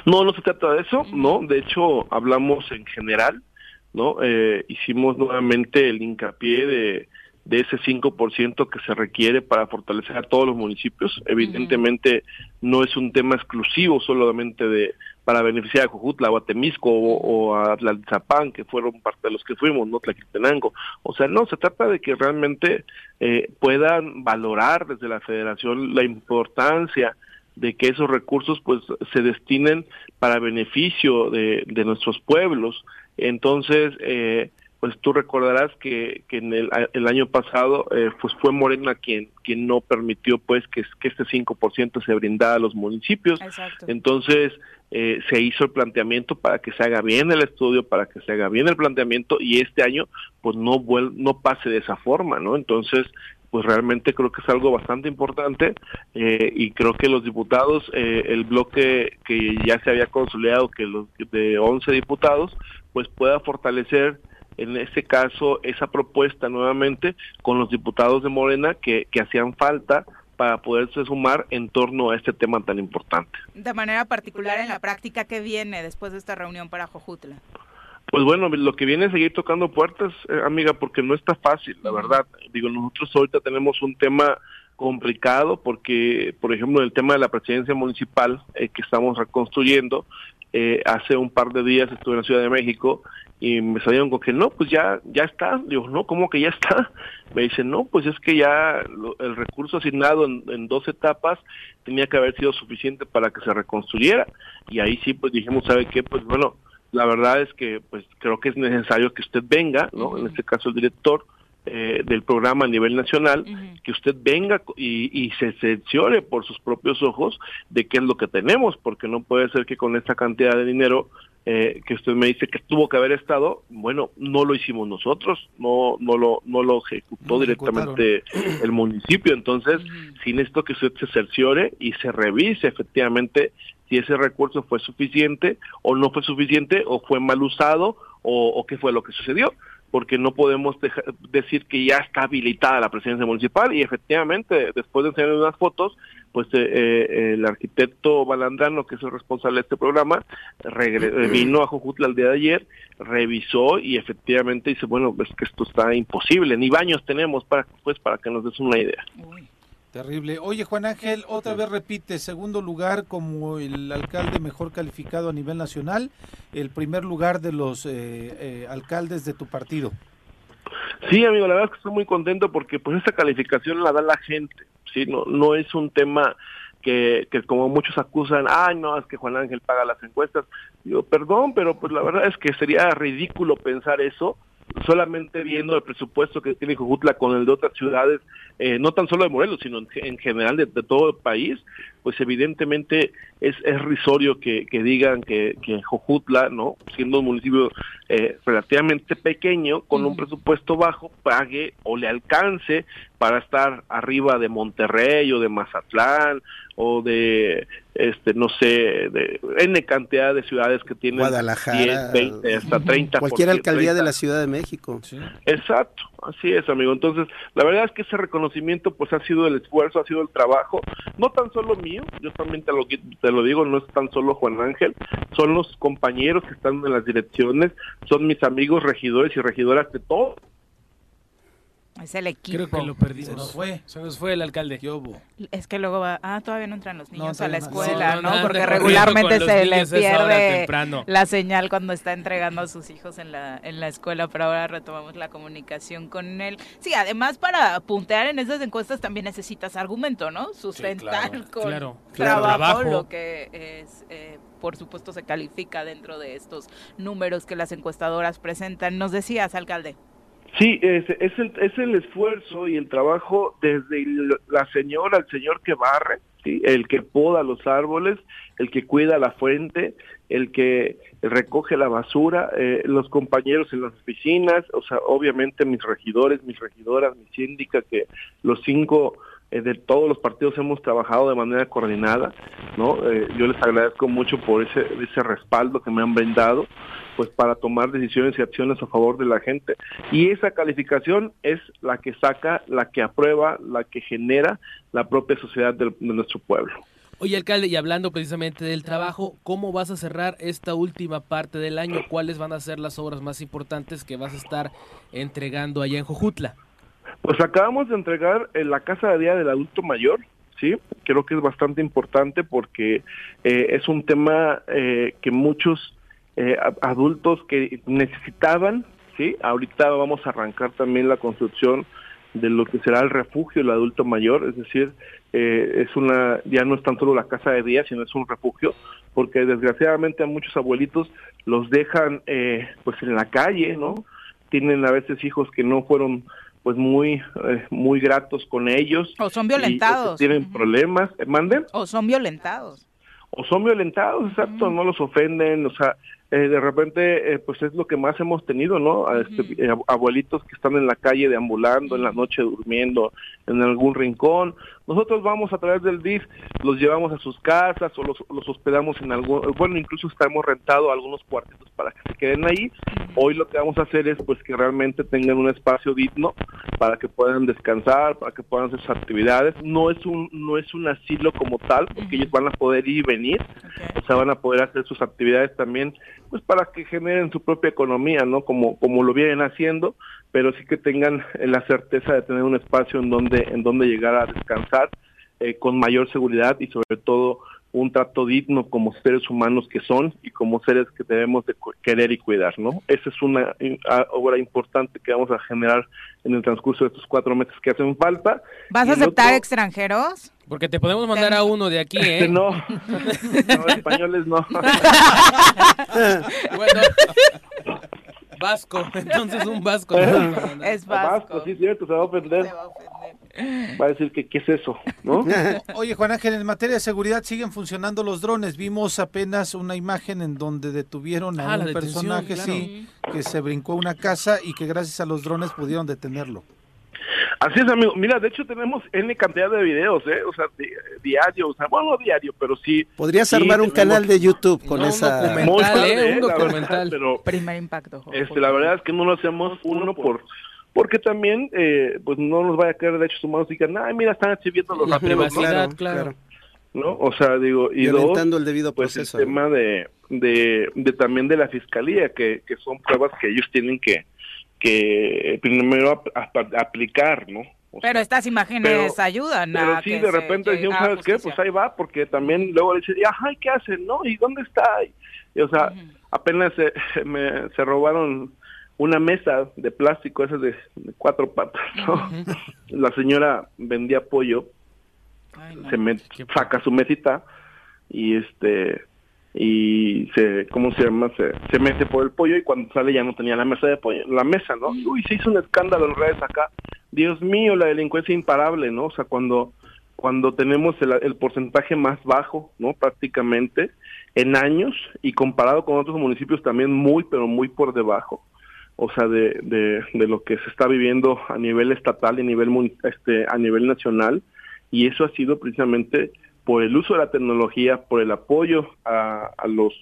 No, no se trata de eso, no. De hecho, hablamos en general, ¿no? Eh, hicimos nuevamente el hincapié de, de ese 5% que se requiere para fortalecer a todos los municipios. Evidentemente, no es un tema exclusivo solamente de para beneficiar a Jujutla o a Temisco o, a Tlalzapán, que fueron parte de los que fuimos, no Tlaquiltenango. O sea, no, se trata de que realmente eh, puedan valorar desde la federación la importancia de que esos recursos pues se destinen para beneficio de, de nuestros pueblos. Entonces, eh, pues tú recordarás que, que en el, el año pasado eh, pues fue Morena quien quien no permitió pues que, que este 5% se brindara a los municipios. Entonces eh, se hizo el planteamiento para que se haga bien el estudio, para que se haga bien el planteamiento y este año pues no no pase de esa forma, ¿no? Entonces pues realmente creo que es algo bastante importante eh, y creo que los diputados, eh, el bloque que ya se había consolidado, que los de 11 diputados, pues pueda fortalecer en este caso esa propuesta nuevamente con los diputados de Morena que, que hacían falta para poderse sumar en torno a este tema tan importante. De manera particular en la práctica, ¿qué viene después de esta reunión para Jojutla? Pues bueno, lo que viene es seguir tocando puertas, eh, amiga, porque no está fácil, la verdad. Digo, nosotros ahorita tenemos un tema complicado porque, por ejemplo, el tema de la presidencia municipal eh, que estamos reconstruyendo, eh, hace un par de días estuve en la Ciudad de México y me salieron con que no, pues ya ya está. Digo, no, ¿cómo que ya está? *laughs* Me dicen, no, pues es que ya el recurso asignado en, en, dos etapas tenía que haber sido suficiente para que se reconstruyera. Y ahí sí, pues dijimos, ¿sabe qué? Pues bueno, la verdad es que pues creo que es necesario que usted venga, ¿no? En este caso el director eh, del programa a nivel nacional, que usted venga y, y se cerciore por sus propios ojos de qué es lo que tenemos, porque no puede ser que con esta cantidad de dinero eh, que usted me dice que tuvo que haber estado, bueno, no lo hicimos nosotros, no no lo no lo ejecutó directamente el municipio, entonces sin esto que usted se cerciore y se revise efectivamente si ese recurso fue suficiente o no fue suficiente o fue mal usado o, qué fue lo que sucedió porque no podemos decir que ya está habilitada la presidencia municipal y efectivamente después de enseñar unas fotos pues eh, eh, el arquitecto Balandrano que es el responsable de este programa vino a Jojutla el día de ayer revisó y efectivamente dice bueno pues que esto está imposible ni baños tenemos para pues para que nos des una idea Terrible. Oye, Juan Ángel, otra vez repite, segundo lugar como el alcalde mejor calificado a nivel nacional, el primer lugar de los eh, eh, alcaldes de tu partido. Sí, amigo, la verdad es que estoy muy contento porque pues esta calificación la da la gente, ¿sí? No, no es un tema que, que como muchos acusan, ay, no, es que Juan Ángel paga las encuestas. Digo, perdón, pero pues la verdad es que sería ridículo pensar eso solamente viendo el presupuesto que tiene Jujutla con el de otras ciudades, eh, no tan solo de Morelos, sino en, general de, todo el país, pues evidentemente es, es risorio que, que digan que, que, Jojutla, ¿no? siendo un municipio eh, relativamente pequeño, con un presupuesto bajo, pague o le alcance para estar arriba de Monterrey o de Mazatlán o de este no sé de n cantidad de ciudades que tienen Guadalajara. 10, 20 hasta 30 cualquier alcaldía de la Ciudad de México. Exacto así es amigo. Entonces la verdad es que ese reconocimiento pues ha sido el esfuerzo ha sido el trabajo. No tan solo mío yo también te lo te lo digo no es tan solo Juan Ángel. Son los compañeros que están en las direcciones son mis amigos regidores y regidoras de todo es el equipo. Creo que lo perdimos. Se nos fue. Se nos fue el alcalde. Es que luego va. Ah, todavía no entran los niños a la escuela, ¿no? Porque regularmente se le pierde la señal cuando está entregando a sus hijos en la, en la escuela. Pero ahora retomamos la comunicación con él. Sí, además para puntear en esas encuestas también necesitas argumento, ¿no? Sustentar con trabajo, lo que es. Eh, por supuesto se califica dentro de estos números que las encuestadoras presentan. Nos decías, alcalde. Sí, es, es, el, es el esfuerzo y el trabajo desde la señora al señor que barre, ¿sí? el que poda los árboles, el que cuida la fuente, el que recoge la basura, eh, los compañeros en las oficinas, o sea, obviamente mis regidores, mis regidoras, mi síndica, que los cinco eh, de todos los partidos hemos trabajado de manera coordinada, ¿no? Eh, yo les agradezco mucho por ese, ese respaldo que me han brindado, pues para tomar decisiones y acciones a favor de la gente. Y esa calificación es la que saca, la que aprueba, la que genera la propia sociedad de, nuestro pueblo. Oye, alcalde, y hablando precisamente del trabajo, ¿cómo vas a cerrar esta última parte del año? ¿Cuáles van a ser las obras más importantes que vas a estar entregando allá en Jojutla? Pues acabamos de entregar en la casa de día del adulto mayor, sí, creo que es bastante importante porque eh, es un tema eh, que muchos eh, adultos que necesitaban, sí, ahorita vamos a arrancar también la construcción de lo que será el refugio del adulto mayor, es decir, eh, es una ya no es tan solo la casa de día, sino es un refugio, porque desgraciadamente a muchos abuelitos los dejan eh, pues en la calle, ¿no? Tienen a veces hijos que no fueron pues muy eh, muy gratos con ellos. O son y, violentados. tienen problemas, manden o son violentados. O son violentados, exacto, no los ofenden, o sea, eh, de repente, eh, pues es lo que más hemos tenido, ¿no? A este, eh, abuelitos que están en la calle deambulando, en la noche durmiendo en algún rincón. Nosotros vamos a través del DIF, los llevamos a sus casas o los, los hospedamos en algún, bueno, incluso estamos rentado algunos cuartitos para que se queden ahí. Hoy lo que vamos a hacer es pues que realmente tengan un espacio digno para que puedan descansar, para que puedan hacer sus actividades. No es un no es un asilo como tal, porque ellos van a poder ir y venir, o sea, van a poder hacer sus actividades también pues para que generen su propia economía, ¿no? Como como lo vienen haciendo, pero sí que tengan la certeza de tener un espacio en donde en donde llegar a descansar eh, con mayor seguridad y sobre todo un trato digno como seres humanos que son y como seres que debemos de querer y cuidar, ¿no? Esa es una obra importante que vamos a generar en el transcurso de estos cuatro meses que hacen falta. ¿Vas a aceptar otro... extranjeros? Porque te podemos mandar a uno de aquí, ¿eh? *laughs* no, *laughs* no, españoles no. *laughs* bueno, vasco, *laughs* entonces un vasco. ¿no? Es vasco. vasco. sí, cierto, se va a ofender. Se va a ofender. Va a decir que qué es eso, ¿no? *laughs* Oye, Juan Ángel, en materia de seguridad siguen funcionando los drones. Vimos apenas una imagen en donde detuvieron a Ah, un personaje, claro. sí, que se brincó una casa y que gracias a los drones pudieron detenerlo. Así es, amigo. Mira, de hecho tenemos N cantidad de videos, ¿eh? O sea, di- diario, o sea, bueno, no diario, pero sí. Podrías sí armar un tenemos- canal de YouTube con No, un esa... documental. Muy ¿eh? padre, Un verdad, documental. pero Primer impacto. este, la verdad es que no lo hacemos uno por porque también eh, pues no nos vaya a caer derechos humanos y digan, ay, mira, están exhibiendo los La rateros", ¿no? claro. ¿no? O sea, digo, y dos, el debido pues proceso. el tema de, de, de también de la fiscalía, que, que son pruebas que ellos tienen que, que primero ap- ap- aplicar, ¿no? O Pero sea, estas imágenes pero- ayudan pero a sí, que de repente decimos, ¿sabes qué? Pues ahí va, porque también luego le dicen, ay, ¿qué hacen? ¿No? ¿Y dónde está? Y, o sea, apenas se, *laughs* me, se robaron una mesa de plástico, esa de, de cuatro patas, ¿no? *laughs* La señora vendía pollo, Ay, no. se met- Qué saca su mesita y este y se cómo se llama se, se mete por el pollo y cuando sale ya no tenía la mesa de pollo la mesa no Y, uy se hizo un escándalo en redes acá. Dios mío la delincuencia imparable no o sea cuando cuando tenemos el, el porcentaje más bajo no prácticamente en años y comparado con otros municipios también muy pero muy por debajo o sea de, de, de lo que se está viviendo a nivel estatal y a nivel este a nivel nacional. Y eso ha sido precisamente por el uso de la tecnología, por el apoyo a, los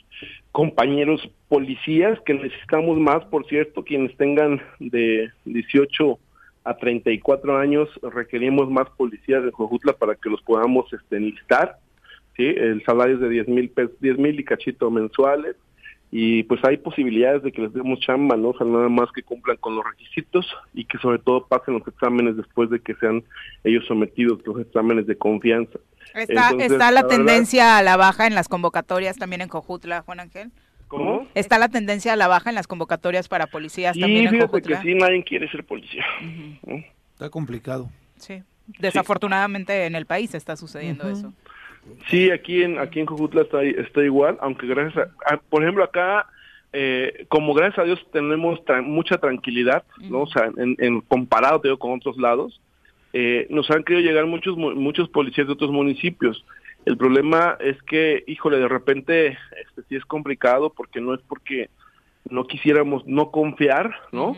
compañeros policías que necesitamos más, por cierto, quienes tengan de 18 a 34 años requerimos más policías de Jojutla para que los podamos este, enlistar, ¿sí? El salario es de 10 mil pesos, 10 mil y cachito mensuales y pues hay posibilidades de que les demos chamba, ¿no? O sea, nada más que cumplan con los requisitos y que sobre todo pasen los exámenes después de que sean ellos sometidos los exámenes de confianza. Está, Entonces, está la la verdad- tendencia a la baja en las convocatorias también en Cojutla, Juan Ángel. ¿Cómo? Está la tendencia a la baja en las convocatorias para policías Y también en fíjate que Cojutla. sí, nadie quiere ser policía. Está complicado. sí. Desafortunadamente en el país está sucediendo eso. Sí, aquí en aquí en Jujutla está, está igual, aunque gracias a, a- por ejemplo, acá, eh, como gracias a Dios tenemos tra- mucha tranquilidad, ¿no? O sea, en, en comparado, te digo, con otros lados, eh, nos han querido llegar muchos muchos policías de otros municipios. El problema es que, híjole, de repente este sí es complicado porque no es porque no quisiéramos no confiar, ¿no?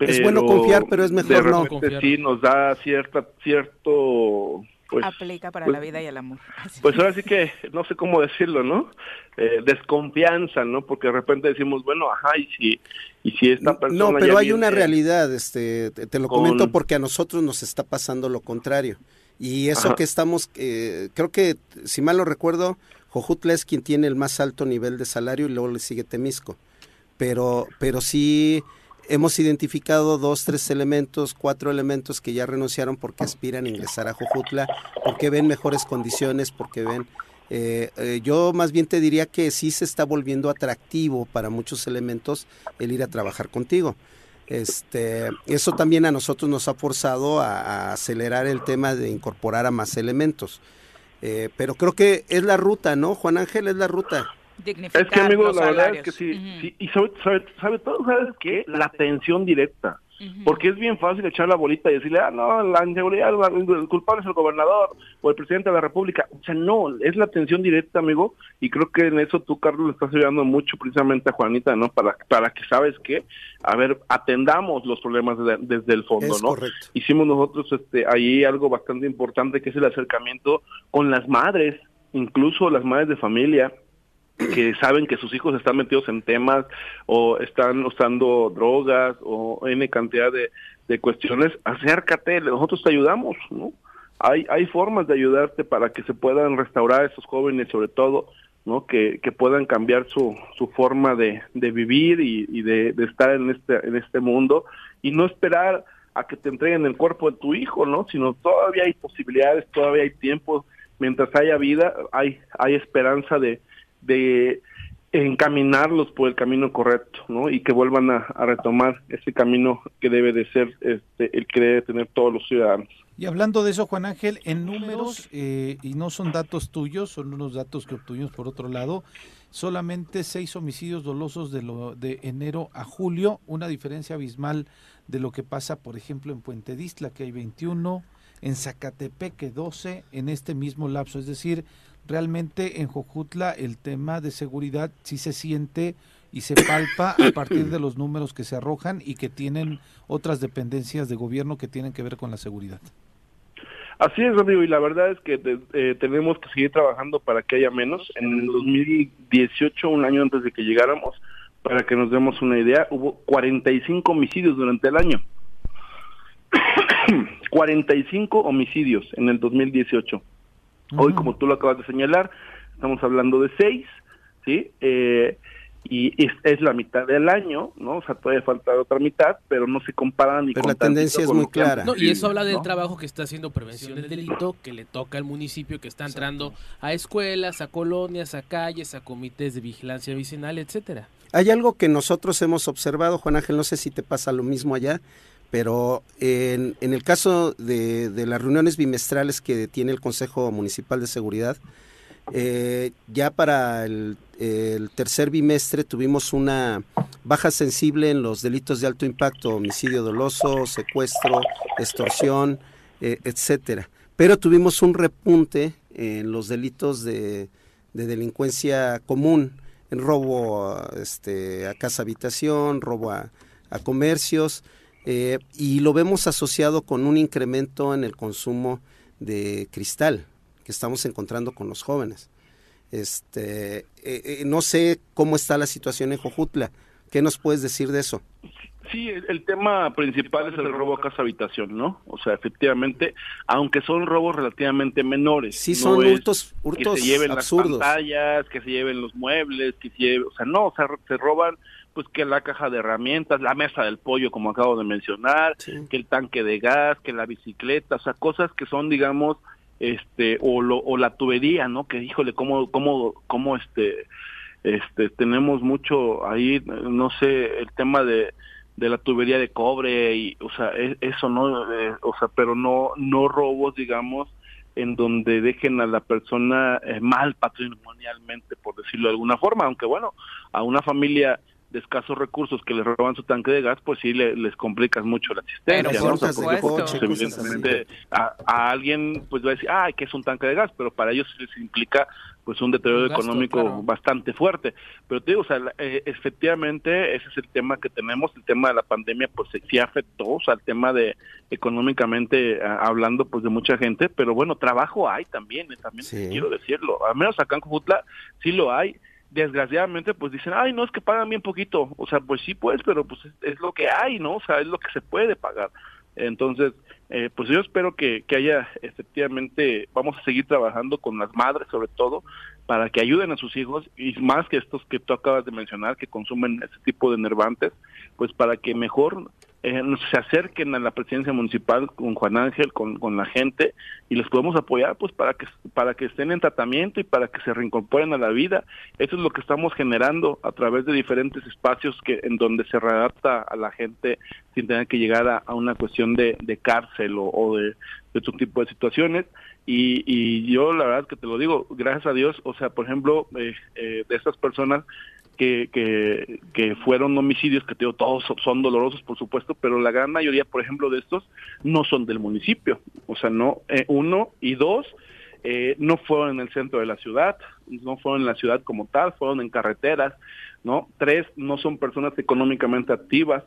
es bueno confiar, pero es mejor no. Confiar. Sí, nos da cierta cierto pues, aplica para pues, la vida y el amor. *laughs* Pues ahora sí que no sé cómo decirlo, ¿no? Eh, desconfianza, ¿no? Porque de repente decimos, bueno, ajá, y si y si esta persona No, pero hay una realidad, este te, lo comento porque a nosotros nos está pasando lo contrario. Y eso que estamos eh, creo que si mal no recuerdo, Jojutla es quien tiene el más alto nivel de salario y luego le sigue Temisco. Pero pero sí hemos identificado dos, tres elementos, cuatro elementos que ya renunciaron porque aspiran a ingresar a Jujutla, porque ven mejores condiciones, porque ven... Eh, eh, yo más bien te diría que sí se está volviendo atractivo para muchos elementos el ir a trabajar contigo. Este, eso también a nosotros nos ha forzado a, acelerar el tema de incorporar a más elementos. Eh, pero creo que es la ruta, ¿no? Juan Ángel es la ruta es que, amigo, la verdad es que sí, y sobre, sabe, todo, ¿sabes qué? La atención directa. Porque es bien fácil echar la bolita y decirle, ah, no, la inseguridad, el culpable es el gobernador o el presidente de la República. O sea, no, es la atención directa, amigo, y creo que en eso tú, Carlos, le estás ayudando mucho precisamente a Juanita, ¿no? Para, para que, ¿sabes qué? A ver, atendamos los problemas desde el fondo, ¿no? Hicimos nosotros este, ahí algo bastante importante, que es el acercamiento con las madres, incluso las madres de familia, que saben que sus hijos están metidos en temas o están usando drogas o N cantidad de, de cuestiones, acércate, nosotros te ayudamos, ¿no? Hay, hay formas de ayudarte para que se puedan restaurar esos jóvenes, sobre todo, ¿no? Que, que puedan cambiar su, su forma de, de vivir y, y de, de, estar en este, en este mundo y no esperar a que te entreguen el cuerpo de tu hijo, ¿no? Sino todavía hay posibilidades, todavía hay tiempo, mientras haya vida, hay, hay esperanza de, de encaminarlos por el camino correcto, ¿no? Y que vuelvan a, retomar ese camino que debe de ser este, el que debe tener todos los ciudadanos. Y hablando de eso, Juan Ángel, en números, eh, y no son datos tuyos, son unos datos que obtuvimos por otro lado, solamente seis homicidios dolosos de, lo, de enero a julio, una diferencia abismal de lo que pasa, por ejemplo, en Puente Distla, que hay 21, en Zacatepec, 12, en este mismo lapso, es decir, realmente en Jojutla el tema de seguridad sí se siente y se palpa a partir de *coughs* los números que se arrojan y que tienen otras dependencias de gobierno que tienen que ver con la seguridad. Así es, amigo, y la verdad es que eh, tenemos que seguir trabajando para que haya menos. En el 2018, un año antes de que llegáramos, para que nos demos una idea, hubo 45 homicidios durante el año. *coughs* 45 homicidios en el 2018. Hoy, como tú lo acabas de señalar, estamos hablando de seis, ¿sí? Eh, y es, la mitad del año, ¿no? O sea, todavía falta otra mitad, pero no se comparan ni Pero la tendencia es muy clara. y eso habla del trabajo que está haciendo prevención del delito, que le toca al municipio, que está entrando a escuelas, a colonias, a calles, a comités de vigilancia vecinal, etcétera. Hay algo que nosotros hemos observado, Juan Ángel, no sé si te pasa lo mismo allá, pero en, el caso de, las reuniones bimestrales que tiene el Consejo Municipal de Seguridad, eh, ya para el, tercer bimestre tuvimos una baja sensible en los delitos de alto impacto, homicidio doloso, secuestro, extorsión, eh, etcétera. Pero tuvimos un repunte en los delitos de, delincuencia común, en robo este, a casa habitación, robo a comercios, eh, y lo vemos asociado con un incremento en el consumo de cristal que estamos encontrando con los jóvenes. Este, eh, eh, no sé cómo está la situación en Jojutla. ¿Qué nos puedes decir de eso? Sí, el, tema principal es el robo a casa habitación, ¿no? O sea, efectivamente, aunque son robos relativamente menores. Sí, son hurtos, hurtos que se lleven absurdos. las pantallas, que se lleven los muebles, que se lleven, o sea, no, o sea, se roban pues que la caja de herramientas, la mesa del pollo, como acabo de mencionar, que el tanque de gas, que la bicicleta, o sea, cosas que son, digamos, este, o, lo, o la tubería, ¿no? Que, híjole, cómo, cómo, cómo, este, este, tenemos mucho ahí, no sé, el tema de, de la tubería de cobre y, o sea, e, eso, ¿no? Eh, o sea, pero no, no robos, digamos, en donde dejen a la persona eh, mal patrimonialmente, por decirlo de alguna forma, aunque bueno, a una familia de escasos recursos que les roban su tanque de gas, pues sí les complicas mucho la asistencia. Pero ¿no? por supuesto. pues, evidentemente a, a, alguien pues va a decir, ah, que es un tanque de gas, pero para ellos les implica pues un deterioro gasto, económico claro. bastante fuerte. Pero te digo, o sea, la- eh, efectivamente ese es el tema que tenemos, el tema de la pandemia pues sí- afectó, o sea, el tema de económicamente hablando pues de mucha gente, pero bueno, trabajo hay también, eh, también Sí. quiero decirlo, al menos acá en Cojutla sí lo hay. Desgraciadamente, pues dicen, ay, no, es que pagan bien poquito. O sea, pues sí, pues, pero pues es, lo que hay, ¿no? O sea, es lo que se puede pagar. Entonces, eh, pues yo espero que, que haya efectivamente, vamos a seguir trabajando con las madres sobre todo, para que ayuden a sus hijos y más que estos que tú acabas de mencionar, que consumen ese tipo de enervantes, pues para que mejor eh, se acerquen a la presidencia municipal con Juan Ángel, con, con la gente y les podemos apoyar pues para que para que estén en tratamiento y para que se reincorporen a la vida. Eso es lo que estamos generando a través de diferentes espacios que en donde se readapta a la gente sin tener que llegar a, a una cuestión de, de cárcel o, de, de otro tipo de situaciones. Y, y yo la verdad que te lo digo, gracias a Dios, o sea, por ejemplo, eh, eh, de estas personas que, que, que fueron homicidios, que todos son- son dolorosos, por supuesto, pero la gran mayoría, por ejemplo, de estos no son del municipio. O sea, no, eh, uno y dos, eh, no fueron en el centro de la ciudad, no fueron en la ciudad como tal, fueron en carreteras, ¿no? Tres, no son personas económicamente activas,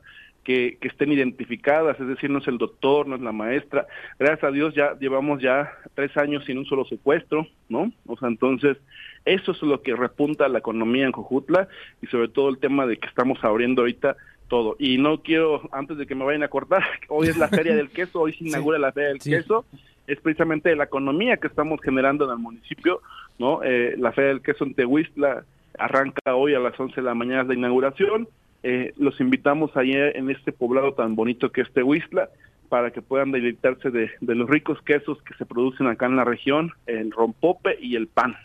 que, que estén identificadas, es decir, no es el doctor, no es la maestra. Gracias a Dios ya llevamos ya tres años sin un solo secuestro, ¿no? O sea, entonces, eso es lo que repunta la economía en Jojutla y sobre todo el tema de que estamos abriendo ahorita todo. Y no quiero, antes de que me vayan a cortar, *laughs* hoy es la Feria del Queso, hoy se *laughs* inaugura la Feria del Sí. Queso, es precisamente la economía que estamos generando en el municipio, ¿no? Eh, la Feria del Queso en Tehuistla arranca hoy a las 11 de la mañana de inauguración. Eh, los invitamos ayer en este poblado tan bonito que es Tehuistla para que puedan deleitarse de, de los ricos quesos que se producen acá en la región, el rompope y el pan.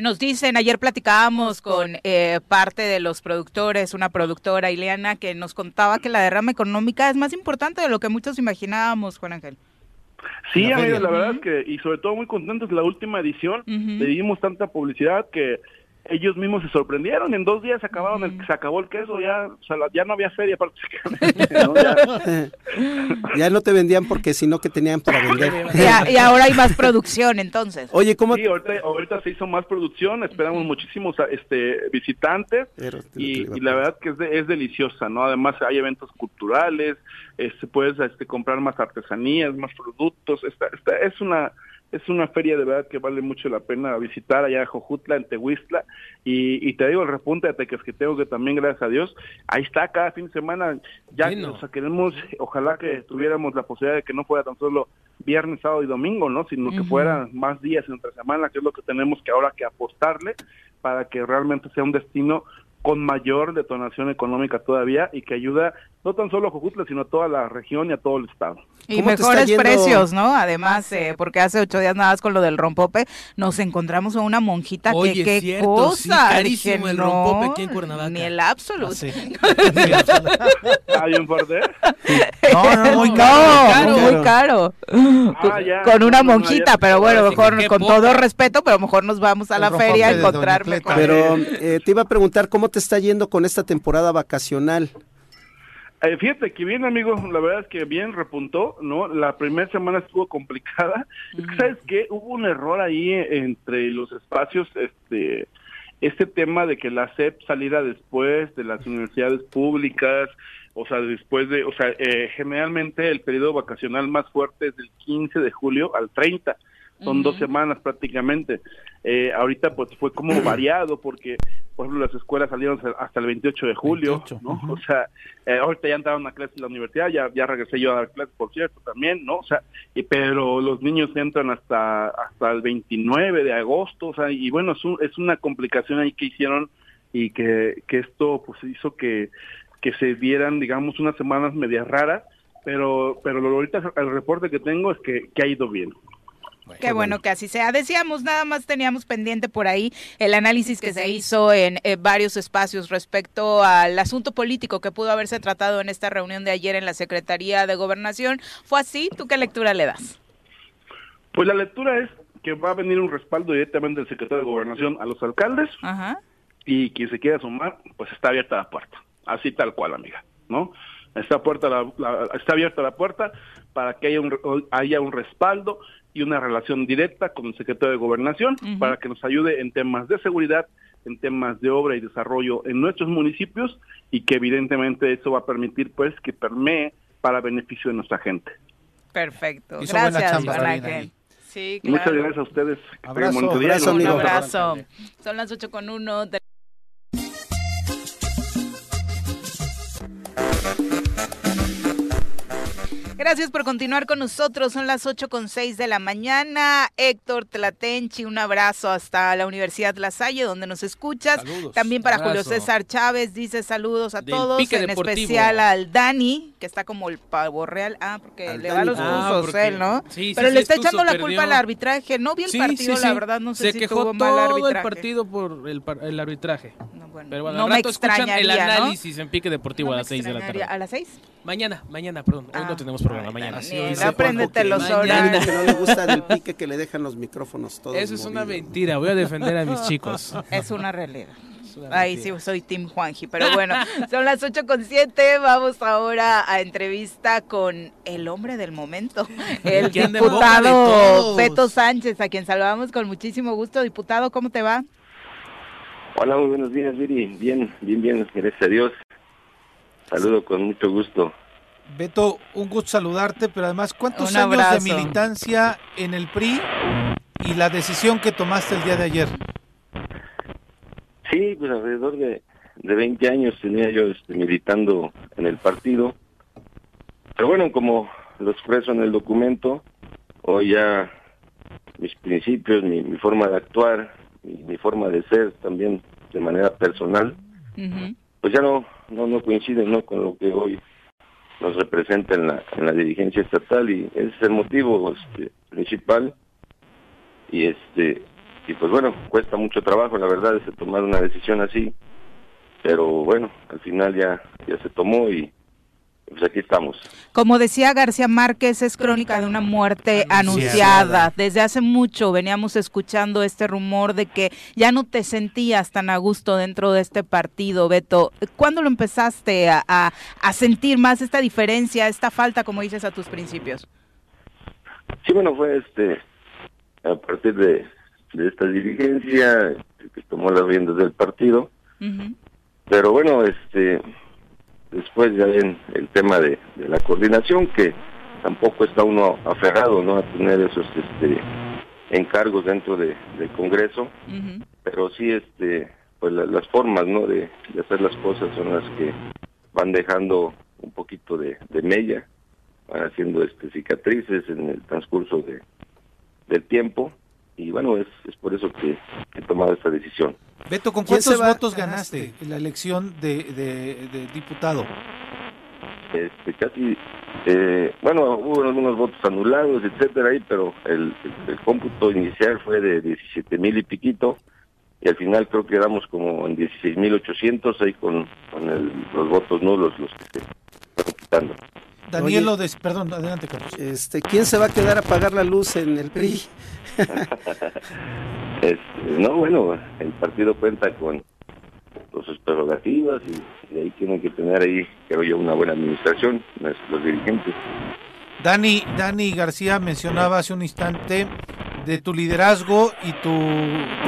Nos dicen, ayer platicábamos con eh, parte de los productores, una productora, Ileana, que nos contaba que la derrama económica es más importante de lo que muchos imaginábamos, Juan Ángel. Sí, La la verdad que, y sobre todo muy contentos, la última edición, le dimos tanta publicidad que ellos mismos se sorprendieron, en dos días se acabaron el, se acabó el queso, ya, o sea, la- ya no había feria prácticamente, *laughs* ¿no? Ya- *laughs* ya no te vendían porque sino que tenían para vender. *laughs* Y, a- y ahora hay más producción, entonces. Oye, ¿cómo? Sí, ahorita, ahorita se hizo más producción, esperamos muchísimos este, visitantes Pero, y, y la verdad que es, de- es deliciosa, ¿no? Además hay eventos culturales, este, puedes este, comprar más artesanías, más productos, esta, esta es una es una feria de verdad que vale mucho la pena visitar allá a Jojutla, en Tehuistla, y, y te digo, el repunte de Tequesquiteo que también, gracias a Dios, ahí está cada fin de semana, ya Lleno. o sea, queremos, ojalá que tuviéramos la posibilidad de que no fuera tan solo viernes, sábado y domingo, ¿no? Sino que fueran más días entre semana, que es lo que tenemos que ahora que apostarle para que realmente sea un destino con mayor detonación económica todavía y que ayuda no tan solo a Jojutla, sino a toda la región y a todo el estado. Y ¿Cómo te está mejores precios, ¿no? Además, eh, porque hace ocho días nada más con lo del rompope, nos encontramos a una monjita Oye, que qué cierto, cosa. sí, carísimo el no, rompope aquí en Cuernavaca. Ni el absoluto. Sí. *laughs* ¿Hay un fuerte? *laughs* No, no, muy No, caro. muy caro. Ah, ya. Con una No, no, no, monjita, ya- pero bueno, mejor con poca. todo respeto, pero mejor nos vamos a El la feria a de Doña encontrar Cleta. mejor. Pero eh, te iba a preguntar cómo te está yendo con esta temporada vacacional. Eh, fíjate que bien, amigo, la verdad es que bien repuntó, ¿no? La primera semana estuvo complicada. Es que, ¿sabes qué? Hubo un error ahí entre los espacios, este, este tema de que la SEP saliera después de las universidades públicas, o sea, después de, o sea, eh, generalmente el periodo vacacional más fuerte es del 15 de julio al 30, son dos semanas prácticamente. Eh, ahorita pues fue como variado porque, por ejemplo, las escuelas salieron hasta el 28 de julio, 28, ¿no? O sea, eh, ahorita ya entraron a clases en la universidad, ya, ya regresé yo a dar clases, por cierto, también, ¿no? O sea, y, pero los niños entran hasta hasta el 29 de agosto, o sea, y bueno, es, un- es una complicación ahí que hicieron y que, que esto pues hizo que, que se dieran, digamos, unas semanas medias raras, pero pero lo- ahorita el reporte que tengo es que, que ha ido bien. Qué bueno que así sea. Decíamos, nada más teníamos pendiente por ahí el análisis que se hizo en eh, varios espacios respecto al asunto político que pudo haberse tratado en esta reunión de ayer en la Secretaría de Gobernación. ¿Fue así? ¿Tú qué lectura le das? Pues la lectura es que va a venir un respaldo directamente del secretario de Gobernación a los alcaldes Ajá. y quien se quiera sumar, pues está abierta la puerta. así tal cual, amiga, ¿no? Está, puerta está abierta la puerta para que haya un, haya un respaldo y una relación directa con el secretario de Gobernación para que nos ayude en temas de seguridad, en temas de obra y desarrollo en nuestros municipios y que evidentemente eso va a permitir pues que permee para beneficio de nuestra gente. Perfecto. Gracias, Sí, Muchas gracias a ustedes. Abrazo, Un abrazo. Son las 8 con 1. De... Gracias por continuar con nosotros. Son las 8 con 6 de la mañana. Héctor Tlatenchi, un abrazo hasta la Universidad La Salle, donde nos escuchas. También para Julio César Chávez, dice saludos a todos, en especial al Dani, que está como el pavo real. Ah, porque le da los ah, él, ¿no? Pero le está echando la culpa al arbitraje. No vi el partido, la verdad, no sé Se si quejó tuvo mal todo el partido por el, el arbitraje. No, bueno, Pero bueno, no al me escuchan el análisis en Pique Deportivo No a las 6 de la tarde. ¿A las 6? Mañana, mañana, perdón. Hoy Ah. no tenemos programa, Ay, mañana. Dice apréndete los horarios. que no le gusta del pique que le dejan los micrófonos todos. Eso es una mentira. Voy a defender a mis chicos. Es una realidad. Ahí sí soy Team Juanji, pero bueno, son las 8 con 7, vamos ahora a entrevista con el hombre del momento, el diputado. Beto Sánchez, a quien saludamos con muchísimo gusto. Diputado, ¿cómo te va? Hola, muy buenos días, Viri. Bien, bien, bien, gracias a Dios. Saludo con mucho gusto. Beto, un gusto saludarte, pero además, ¿cuántos Un años de militancia en el PRI y la decisión que tomaste el día de ayer? Sí, pues alrededor de, de 20 años tenía yo este, militando en el partido. Pero bueno, como lo expreso en el documento, hoy ya mis principios, mi, mi forma de actuar, mi, mi forma de ser también de manera personal, pues ya no, no, no coinciden ¿no? con lo que hoy nos representa en la, en la dirigencia estatal y ese es el motivo este, principal. Y este y pues bueno cuesta mucho trabajo la verdad es tomar una decisión así pero bueno al final ya ya se tomó y pues aquí estamos Como decía García Márquez, es crónica de una muerte anunciada. Desde hace mucho veníamos escuchando este rumor de que ya no te sentías tan a gusto dentro de este partido, Beto. ¿Cuándo lo empezaste a, a- a sentir más esta diferencia, esta falta, como dices, a tus principios? sí bueno fue este a partir de, de esta dirigencia que tomó las riendas del partido pero bueno este después ya ven el tema de, de la coordinación que tampoco está uno aferrado no a tener esos este encargos dentro de, del Congreso. Pero sí este pues la- las formas no de, de hacer las cosas son las que van dejando un poquito de, de mella van haciendo este cicatrices en el transcurso de del tiempo y bueno es, es por eso que que he tomado esta decisión. Beto, ¿con ¿Quién cuántos votos ganaste en la elección de, de- de diputado? este casi eh, bueno hubo algunos votos anulados etcétera ahí pero el, el, el cómputo inicial fue de 17 mil y piquito y al final creo que quedamos como en 16 mil 800 ahí con, con el- los votos nulos los que se fueron quitando Daniel Oye. Odes, perdón, adelante, Carlos. Este, ¿Quién se va a quedar a apagar la luz en el PRI? *laughs* Este, no bueno el partido cuenta con, sus prerrogativas y, y ahí tienen que tener ahí creo yo una buena administración los, los dirigentes Dani, Dani García mencionaba hace un instante de tu liderazgo y tu,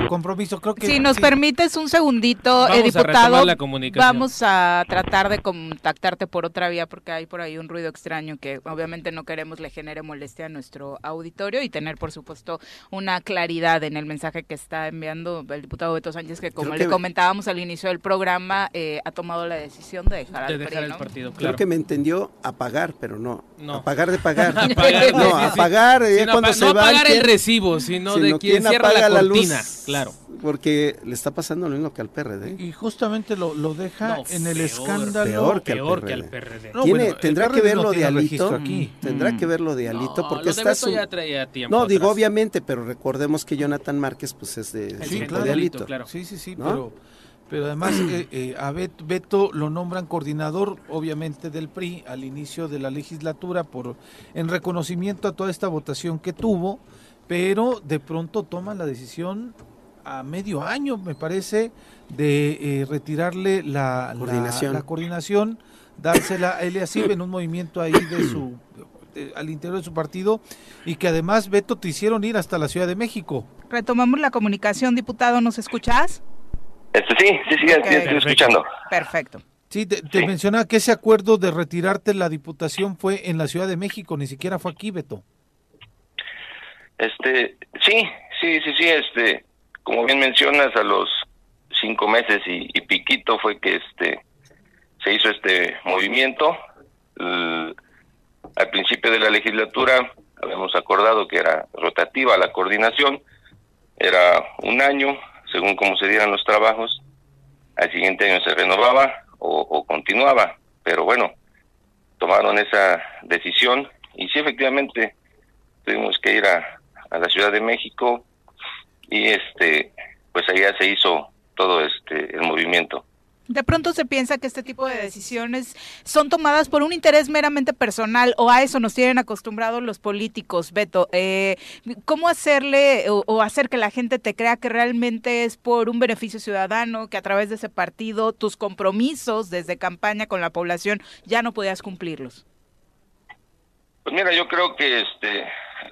tu compromiso. Creo que Si nos sí. permites un segundito, Vamos eh, a diputado, retomar la comunicación. vamos a tratar de contactarte por otra vía porque hay por ahí un ruido extraño que obviamente no queremos le genere molestia a nuestro auditorio y tener, por supuesto, una claridad en el mensaje que está enviando el diputado Beto Sánchez, que como Creo le que- comentábamos al inicio del programa, eh, ha tomado la decisión de dejar de al dejar PRI, el ¿no? partido, Creo claro. que me entendió apagar, pero no. No. Apagar de pagar. *laughs* Apagar, no, sí, sí, sí. apagar eh, Sí, no, cuando apa- se no va. apagar ¿quién- el recibo, sino, de quien quién cierra apaga la luz? cortina. Claro. Porque le está pasando lo mismo que al PRD. Y justamente lo, lo deja No, en el peor, escándalo. peor que al Peor PRD. que al PRD. No, Tiene- bueno, el tendrá PRD que ver no lo de Alito. aquí. Tendrá Mm. que ver lo de Alito No, porque lo de está Beto su... ya traía tiempo No, digo obviamente, pero recordemos que Jonathan Márquez pues es de, El Sí, tiempo claro. de Alito, claro. Sí, sí, sí, ¿No? pero, pero además eh, eh, a Bet- Beto lo nombran coordinador, obviamente, del PRI al inicio de la legislatura por en reconocimiento a toda esta votación que tuvo, pero de pronto toman la decisión a medio año, me parece, de eh, retirarle la la- Coordinación. la, coordinación, dársela a Eliasib en un movimiento ahí de su de- al interior de su partido y que además Beto te hicieron ir hasta la Ciudad de México. Retomamos la comunicación, diputado, ¿nos escuchas? Este, sí, sí, sí, Ok. estoy escuchando. Perfecto. Sí, te, te mencionaba que ese acuerdo de retirarte la diputación fue en la Ciudad de México, ni siquiera fue aquí, Beto. Este, sí, sí, sí, sí, este, como bien mencionas, a los cinco meses y, piquito fue que este se hizo este movimiento. Al principio de la legislatura habíamos acordado que era rotativa la coordinación, era un año, según cómo se dieran los trabajos, al siguiente año se renovaba o, o continuaba, pero bueno, tomaron esa decisión y sí, efectivamente, tuvimos que ir a, a la Ciudad de México y este pues allá se hizo todo este el movimiento. De pronto se piensa que este tipo de decisiones son tomadas por un interés meramente personal o a eso nos tienen acostumbrados los políticos, Beto. Eh, ¿Cómo hacerle o, o hacer que la gente te crea que realmente es por un beneficio ciudadano, que a través de ese partido tus compromisos desde campaña con la población ya no podías cumplirlos? Pues mira, yo creo que este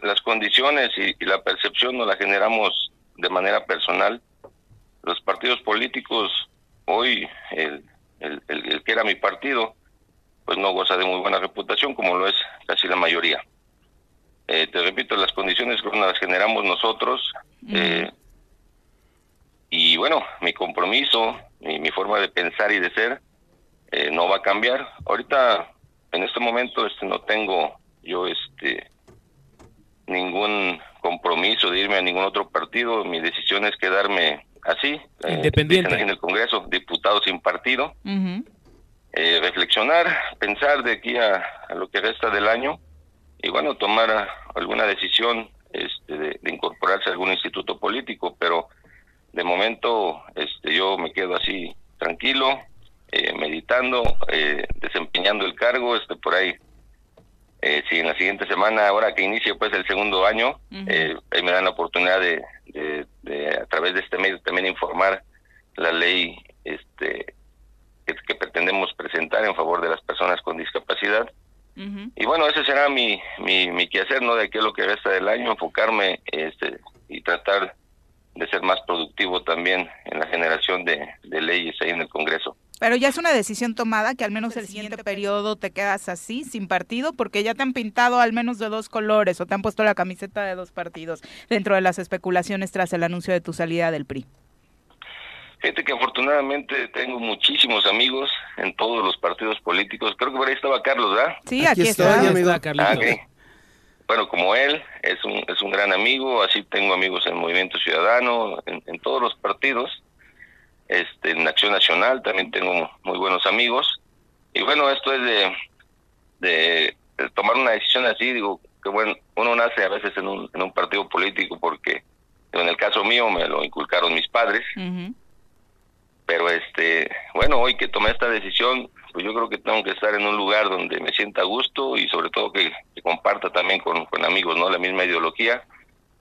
las condiciones y, y la percepción nos la generamos de manera personal. Los partidos políticos hoy el, el, el- el que era mi partido pues no goza de muy buena reputación como lo es casi la mayoría. Eh, te repito, las condiciones que las generamos nosotros eh, y bueno, mi compromiso, mi, mi forma de pensar y de ser eh, no va a cambiar. Ahorita, en este momento, este no tengo yo este ningún compromiso de irme a ningún otro partido. Mi decisión es quedarme así, eh, Independiente. en el Congreso, diputado sin partido, eh, reflexionar, pensar de aquí a, a lo que resta del año y bueno, tomar alguna decisión este, de, de incorporarse a algún instituto político, pero de momento este, yo me quedo así tranquilo, eh, meditando, eh, desempeñando el cargo, este por ahí. Eh, si en la siguiente semana, ahora que inicie pues el segundo año, eh, ahí me dan la oportunidad de, de, de, a través de este medio también informar la ley este que, que pretendemos presentar en favor de las personas con discapacidad. Y bueno, ese será mi, mi, mi quehacer, ¿no? De aquí a lo que resta del año, enfocarme este, y tratar de ser más productivo también en la generación de, de leyes ahí en el Congreso. Pero ya es una decisión tomada que al menos el siguiente periodo te quedas así, sin partido, porque ya te han pintado al menos de dos colores o te han puesto la camiseta de dos partidos dentro de las especulaciones tras el anuncio de tu salida del PRI. Fíjate que afortunadamente tengo muchísimos amigos en todos los partidos políticos. Creo que por ahí estaba Carlos, ¿verdad? Sí, Aquí aquí, estoy, está. Ahí amigo. está. Ah, ok. Bueno, como él, es un, es un gran amigo, así tengo amigos en Movimiento Ciudadano, en, en todos los partidos, este, en Acción Nacional también tengo muy buenos amigos, y bueno, esto es de, de, de tomar una decisión así, digo, que bueno, uno nace a veces en un, en un partido político porque en el caso mío me lo inculcaron mis padres, Ujú. pero este bueno hoy que tomé esta decisión pues yo creo que tengo que estar en un lugar donde me sienta a gusto y sobre todo que, que comparta también con, con amigos no la misma ideología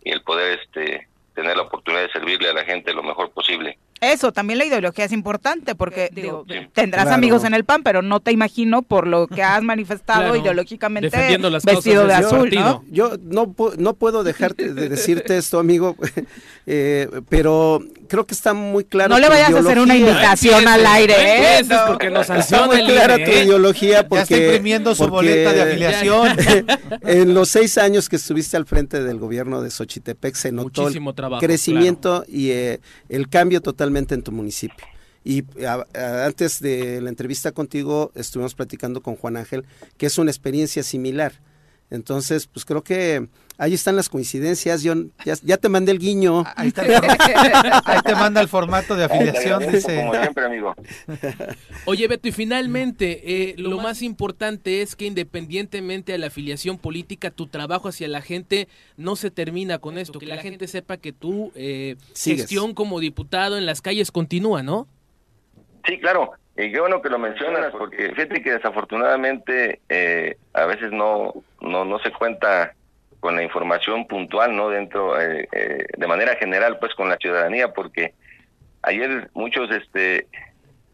y el poder este tener la oportunidad de servirle a la gente lo mejor posible Eso, también la ideología es importante porque digo, Sí. tendrás Claro. amigos en el PAN, pero no te imagino por lo que has *laughs* manifestado Claro, ideológicamente vestido de azul. ¿no? Yo no, no puedo dejarte de decirte esto, amigo, *laughs* eh, pero creo que está muy claro. No le vayas a hacer una invitación al aire, ¿eh? porque nos Está muy clara tu ¿eh? ideología porque... ya está imprimiendo su porque boleta de afiliación. *laughs* en los seis años que estuviste al frente del gobierno de Xochitepec se notó Muchísimo el trabajo, crecimiento y eh, el cambio totalmente en tu municipio. Y a- antes de la entrevista contigo estuvimos platicando con Juan Ángel, que es una experiencia similar. Entonces, pues creo que ahí están las coincidencias. Yo ya, ya te mandé el guiño. *laughs* Ahí, está. Ahí te manda el formato de afiliación, como dice. siempre amigo Oye, Beto, y finalmente, *laughs* eh, lo más importante es que independientemente de la afiliación política, tu trabajo hacia la gente no se termina con esto, que la gente sepa que tu eh, gestión como diputado en las calles continúa, ¿no? Sí, claro. Y qué bueno que lo mencionas, porque fíjate que desafortunadamente eh, a veces no, no, no se cuenta con la información puntual, ¿no? Dentro, eh, eh, de manera general, pues con la ciudadanía, porque ayer muchos este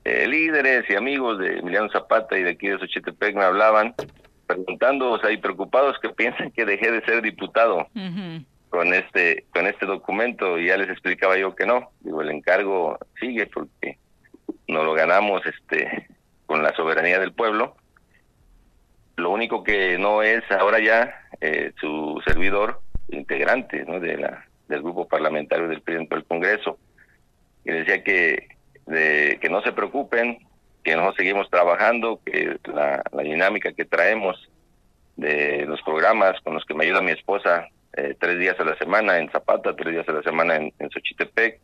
eh, líderes y amigos de Emiliano Zapata y de aquí de Xochitepec me hablaban preguntando, o sea, y preocupados que *laughs* piensan que dejé de ser diputado con este con este documento y ya les explicaba yo que no, digo, el encargo sigue porque no lo ganamos este con la soberanía del pueblo. Lo único que no es ahora ya eh, su servidor integrante ¿no? de la, del grupo parlamentario del presidente del Congreso. Y decía que, de, que no se preocupen, que nosotros seguimos trabajando, que la, la, dinámica que traemos de los programas con los que me ayuda mi esposa eh, tres días a la semana en Zapata, tres días a la semana en, en Xochitepec,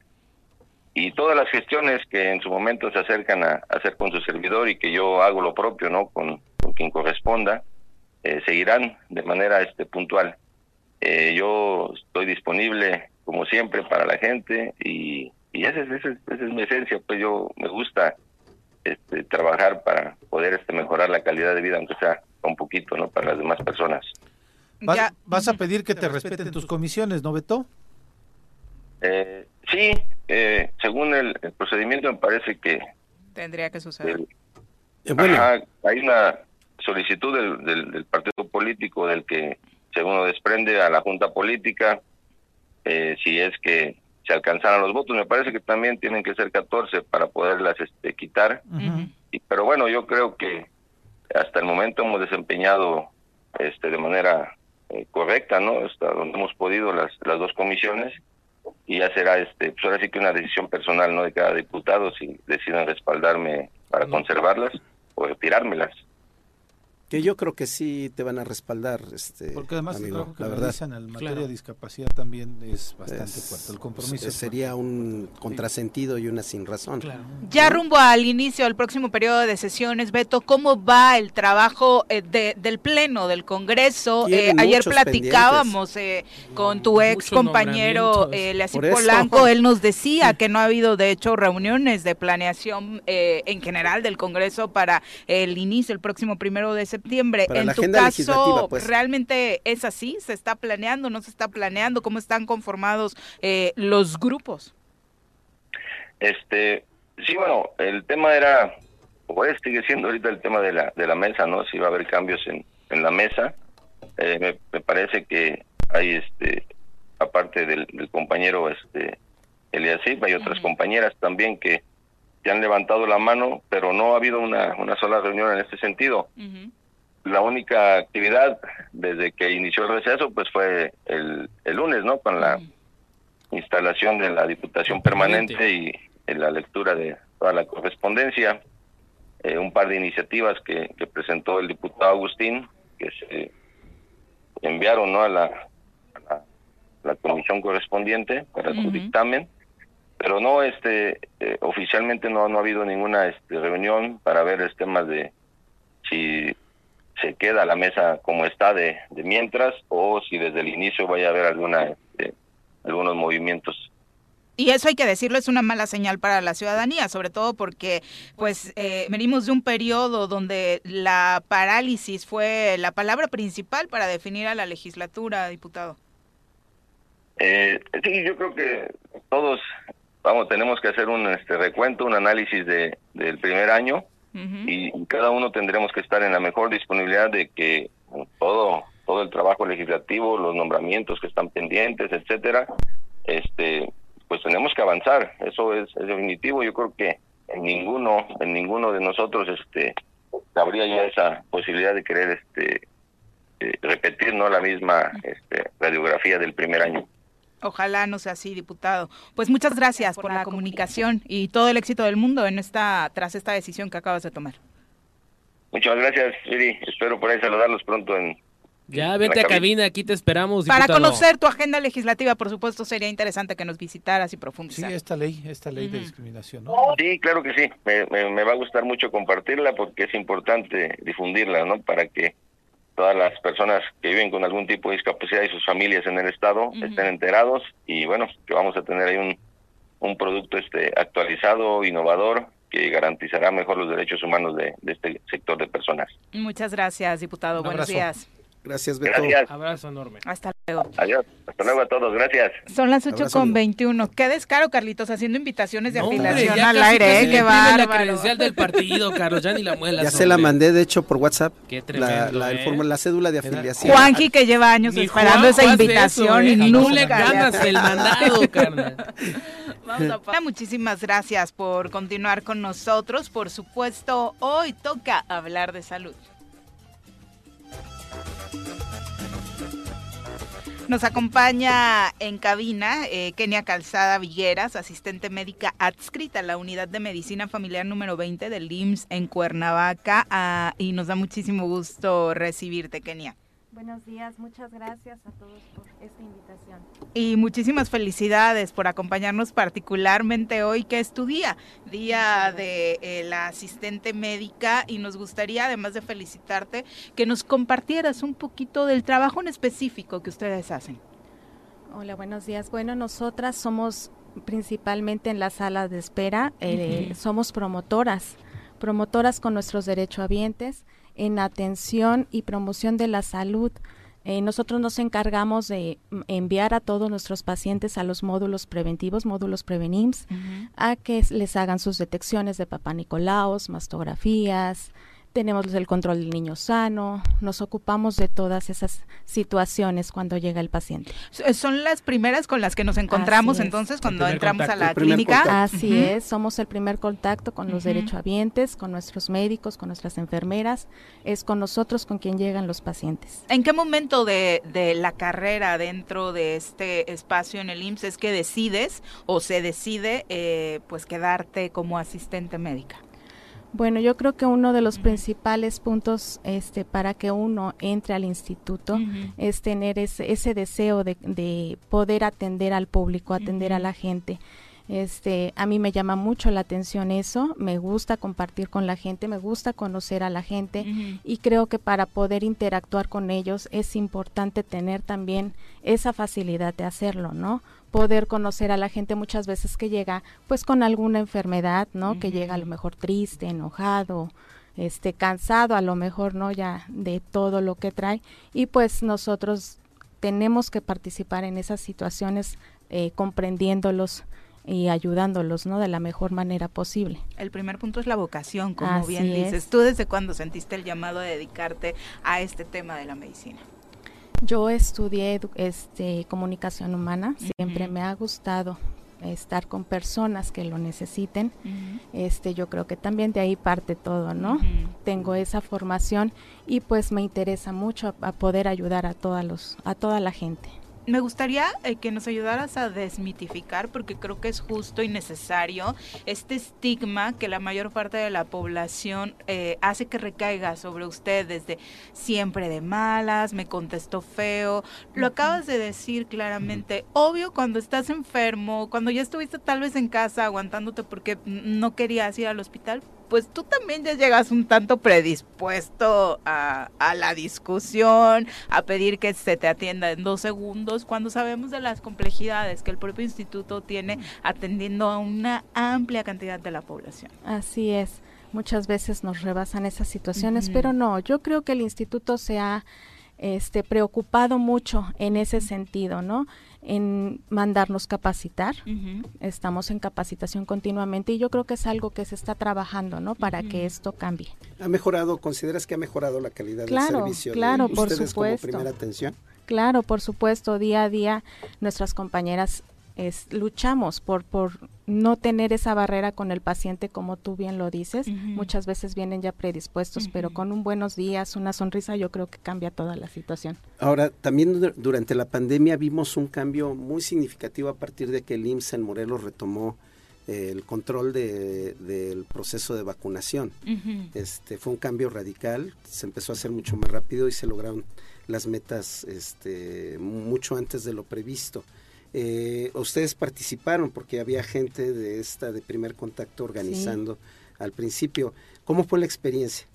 y todas las gestiones que en su momento se acercan a, hacer con su servidor y que yo hago lo propio, ¿no? Con, con quien corresponda, eh, seguirán de manera este puntual. Eh, yo estoy disponible como siempre para la gente y, y esa, es, esa, es, esa es mi esencia, pues yo me gusta este, trabajar para poder este, mejorar la calidad de vida, aunque sea un poquito, ¿no? Para las demás personas. ¿Vas, vas a pedir que te respeten tus comisiones, ¿no, Beto? Eh, sí, eh, según el, el, procedimiento me parece que... Tendría que suceder. Eh, bueno. ajá, hay una solicitud del, del, del, partido político del que, según lo desprende a la Junta Política, eh, si es que se alcanzaran los votos, me parece que también tienen que ser 14 para poderlas este, quitar. Uh -huh. y, pero bueno, yo creo que hasta el momento hemos desempeñado este, de manera eh, correcta, ¿no? Hasta donde hemos podido las, las dos comisiones y ya será este pues ahora sí que una decisión personal no de cada diputado si deciden respaldarme para conservarlas o retirármelas que yo creo que sí te van a respaldar este porque además amigo, el trabajo que la realizan en materia claro. de discapacidad también es bastante es, fuerte. El compromiso es, sería un contrasentido y una sin razón. Claro. ya rumbo al inicio del próximo periodo de sesiones Beto cómo va el trabajo eh, de, del pleno del Congreso eh, ayer platicábamos eh, con tu ex compañero eh, Leasí Polanco. Él nos decía que no ha habido de hecho reuniones de planeación eh, en general del Congreso para el inicio el próximo primero de septiembre septiembre. Para en tu caso, pues. ¿realmente es así? ¿Se está planeando? ¿No se está planeando? ¿Cómo están conformados eh, los grupos? Este, sí, bueno, el tema era, pues sigue siendo ahorita el tema de la, de la mesa, ¿no? Si va a haber cambios en, en la mesa. Eh, me, me, parece que hay, este, aparte del, del compañero este Eliasip, hay otras uh -huh. compañeras también que, que han levantado la mano, pero no ha habido una, una sola reunión en este sentido. Uh -huh la única actividad desde que inició el receso pues fue el, el lunes, ¿no? Con la instalación de la Diputación Permanente y en la lectura de toda la correspondencia, eh, un par de iniciativas que, que, presentó el diputado Agustín, que se enviaron ¿no? a, la, a la, la comisión correspondiente para uh -huh. su dictamen, pero no, este, eh, oficialmente no, no ha habido ninguna este, reunión para ver el temas de si se queda la mesa como está de, de, mientras o si desde el inicio vaya a haber alguna este, algunos movimientos y eso hay que decirlo, es una mala señal para la ciudadanía, sobre todo porque pues eh, venimos de un periodo donde la parálisis fue la palabra principal para definir a la legislatura, diputado. Eh, sí, yo creo que todos, vamos, tenemos que hacer un este recuento, un análisis de, del primer año, Uh -huh. y cada uno tendremos que estar en la mejor disponibilidad de que todo todo el trabajo legislativo, los nombramientos que están pendientes, etcétera, este pues tenemos que avanzar, eso es, es definitivo, yo creo que en ninguno en ninguno de nosotros este habría ya esa posibilidad de querer este eh, repetir no la misma este, radiografía del primer año. Ojalá no sea así, diputado. Pues muchas gracias por, por la, la comunicación, comunicación y todo el éxito del mundo en esta tras esta decisión que acabas de tomar. Muchas gracias, Siri. Espero por ahí saludarlos pronto en ya vete a cabina, aquí te esperamos. Diputado. Para conocer tu agenda legislativa, por supuesto, sería interesante que nos visitaras y profundizar. Sí, esta ley, esta ley uh -huh. de discriminación, ¿no? Sí, claro que sí. Me, me, me, va a gustar mucho compartirla porque es importante difundirla, ¿no? Para que todas las personas que viven con algún tipo de discapacidad y sus familias en el estado uh -huh. estén enterados y bueno, que vamos a tener ahí un, un producto este actualizado, innovador, que garantizará mejor los derechos humanos de, de este sector de personas. Muchas gracias, diputado. Un Buenos abrazo. días. Gracias, Beto. Gracias. Abrazo enorme. Hasta luego. Adiós. Hasta luego a todos. Gracias. Son las 8 Abrazo, con amigo. 21. Qué descaro, Carlitos, haciendo invitaciones de No, hombre, afiliación ya al aire, que ¿eh? Qué imprime la bárbaro. credencial del partido, Carlos, ya ni la muelas. Ya se la hombre. mandé, de hecho, por WhatsApp. Qué la, tremendo, la, el ¿eh? forma- la cédula de afiliación. Juanji que lleva años Ni esperando esa invitación eso, ¿eh? y Tú nunca le le ganas el mandado, *laughs* carnal. Vamos a Muchísimas gracias por continuar con nosotros. Por supuesto, hoy toca hablar de salud. Nos acompaña en cabina eh, Kenia Calzada Villeras, asistente médica adscrita a la Unidad de Medicina Familiar número 20 del IMSS en Cuernavaca. ah, y nos da muchísimo gusto recibirte, Kenia. Buenos días, muchas gracias a todos por esta invitación. Y muchísimas felicidades por acompañarnos particularmente hoy, que es tu día, día de eh, la asistente médica, y nos gustaría, además de felicitarte, que nos compartieras un poquito del trabajo en específico que ustedes hacen. Hola, buenos días. Bueno, nosotras somos principalmente en la sala de espera, eh, somos promotoras, promotoras con nuestros derechohabientes en atención y promoción de la salud. Eh, nosotros nos encargamos de enviar a todos nuestros pacientes a los módulos preventivos, módulos Prevenims, a que les hagan sus detecciones de papá Nicolaos, mastografías, tenemos el control del niño sano, nos ocupamos de todas esas situaciones cuando llega el paciente. S- Son las primeras con las que nos encontramos entonces cuando entramos a la clínica. contacto. Así es, somos el primer contacto con los Ujú. derechohabientes, con nuestros médicos, con nuestras enfermeras, es con nosotros con quien llegan los pacientes. ¿En qué momento de, de la carrera dentro de este espacio en el IMSS es que decides o se decide eh, pues quedarte como asistente médica? Bueno, yo creo que uno de los principales puntos este, para que uno entre al instituto es tener ese, ese deseo de, de poder atender al público, atender a la gente. Este, a mí me llama mucho la atención eso, me gusta compartir con la gente, me gusta conocer a la gente y creo que para poder interactuar con ellos es importante tener también esa facilidad de hacerlo, ¿no? Poder conocer a la gente muchas veces que llega pues con alguna enfermedad, ¿no? Que llega a lo mejor triste, enojado, este cansado a lo mejor, ¿no? Ya de todo lo que trae y pues nosotros tenemos que participar en esas situaciones eh, comprendiéndolos y ayudándolos, ¿no? De la mejor manera posible. El primer punto es la vocación, como Así bien dices. es. ¿Tú desde cuándo sentiste el llamado a dedicarte a este tema de la medicina? Yo estudié este, comunicación humana, siempre me ha gustado estar con personas que lo necesiten. Este, yo creo que también de ahí parte todo, ¿no? Tengo esa formación y pues me interesa mucho a, a poder ayudar a todas los a toda la gente. Me gustaría eh, que nos ayudaras a desmitificar, porque creo que es justo y necesario, este estigma que la mayor parte de la población eh, hace que recaiga sobre usted desde siempre de malas, me contestó feo. Lo acabas de decir claramente. Obvio, cuando estás enfermo, cuando ya estuviste tal vez en casa aguantándote porque no querías ir al hospital, pues tú también ya llegas un tanto predispuesto a, a la discusión, a pedir que se te atienda en dos segundos, cuando sabemos de las complejidades que el propio instituto tiene atendiendo a una amplia cantidad de la población. Así es. Muchas veces nos rebasan esas situaciones, pero no, yo creo que el instituto se ha este preocupado mucho en ese sentido, ¿no? En mandarnos capacitar. Estamos en capacitación continuamente y yo creo que es algo que se está trabajando, ¿no? Para que esto cambie. ¿Ha mejorado, consideras que ha mejorado la calidad Claro, del servicio? de claro, por ustedes como supuesto. primera atención? Claro, por supuesto, día a día nuestras compañeras es, luchamos por, por no tener esa barrera con el paciente, como tú bien lo dices. Muchas veces vienen ya predispuestos, pero con un buenos días, una sonrisa, yo creo que cambia toda la situación. Ahora, también dur- durante la pandemia vimos un cambio muy significativo a partir de que el IMSS en Morelos retomó eh, el control de- del proceso de vacunación. Este fue un cambio radical, se empezó a hacer mucho más rápido y se lograron las metas este, mucho antes de lo previsto. Eh, ustedes participaron porque había gente de esta de primer contacto organizando al principio. ¿Cómo fue la experiencia?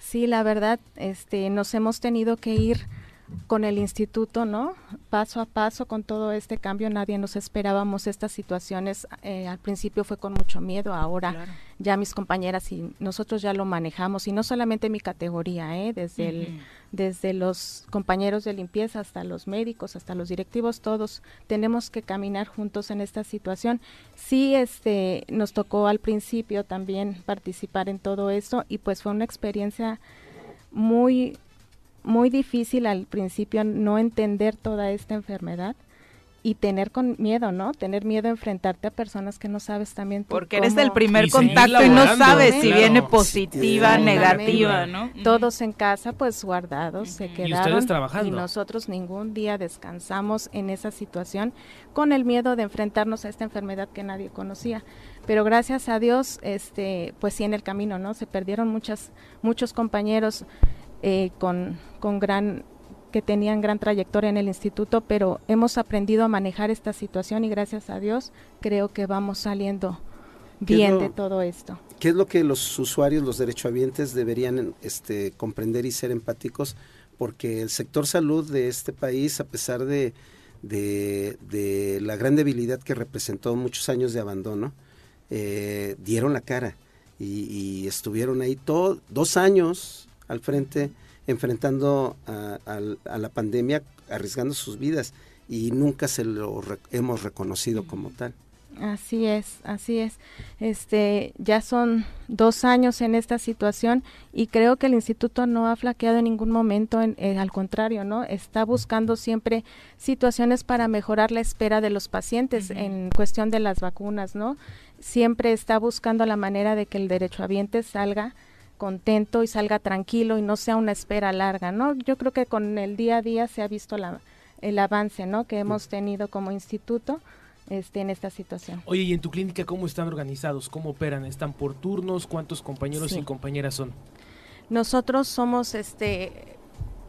Sí, la verdad, este, nos hemos tenido que ir con el instituto, ¿no? Paso a paso con todo este cambio, nadie nos esperábamos estas situaciones. eh, al principio fue con mucho miedo, ahora ya mis compañeras y nosotros ya lo manejamos y no solamente mi categoría, ¿eh? Desde el desde los compañeros de limpieza hasta los médicos, hasta los directivos, todos tenemos que caminar juntos en esta situación. Sí, este, nos tocó al principio también participar en todo esto y pues fue una experiencia muy, muy difícil al principio no entender toda esta enfermedad y tener con miedo, ¿no? Tener miedo a enfrentarte a personas que no sabes también. Porque eres el primer contacto y no sabes si viene positiva, negativa, ¿no? Todos en casa, pues guardados, se quedaron. Y ustedes trabajando. Y nosotros ningún día descansamos en esa situación con el miedo de enfrentarnos a esta enfermedad que nadie conocía. Pero gracias a Dios, este, pues sí en el camino, ¿no? Se perdieron muchas, muchos compañeros eh, con, con gran que tenían gran trayectoria en el instituto, pero hemos aprendido a manejar esta situación y gracias a Dios creo que vamos saliendo bien de todo esto. ¿Qué es lo que los usuarios, los derechohabientes deberían este, comprender y ser empáticos? Porque el sector salud de este país, a pesar de, de, la gran debilidad que representó muchos años de abandono, eh, dieron la cara y, estuvieron ahí todo, dos años al frente enfrentando a, la pandemia, arriesgando sus vidas y nunca se lo hemos reconocido como tal. Así es, así es. Este, ya son dos años en esta situación y creo que el instituto no ha flaqueado en ningún momento, en, eh, al contrario, ¿no? Está buscando siempre situaciones para mejorar la espera de los pacientes en cuestión de las vacunas, ¿no? Siempre está buscando la manera de que el derecho derechohabiente salga contento y salga tranquilo y no sea una espera larga, ¿no? Yo creo que con el día a día se ha visto la, el avance, ¿no? Que hemos tenido como instituto este, en esta situación. Oye, ¿y en tu clínica cómo están organizados? ¿Cómo operan? ¿Están por turnos? ¿Cuántos compañeros y compañeras son? Nosotros somos este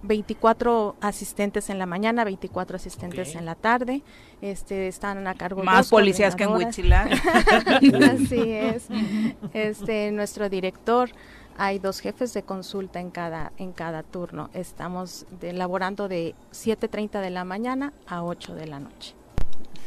24 asistentes en la mañana, 24 asistentes en la tarde. Este están a cargo más policías que en Huitzilán. *laughs* Así es. *laughs* Este nuestro director hay dos jefes de consulta en cada, en cada turno. Estamos elaborando de 7.30 de la mañana a 8 de la noche.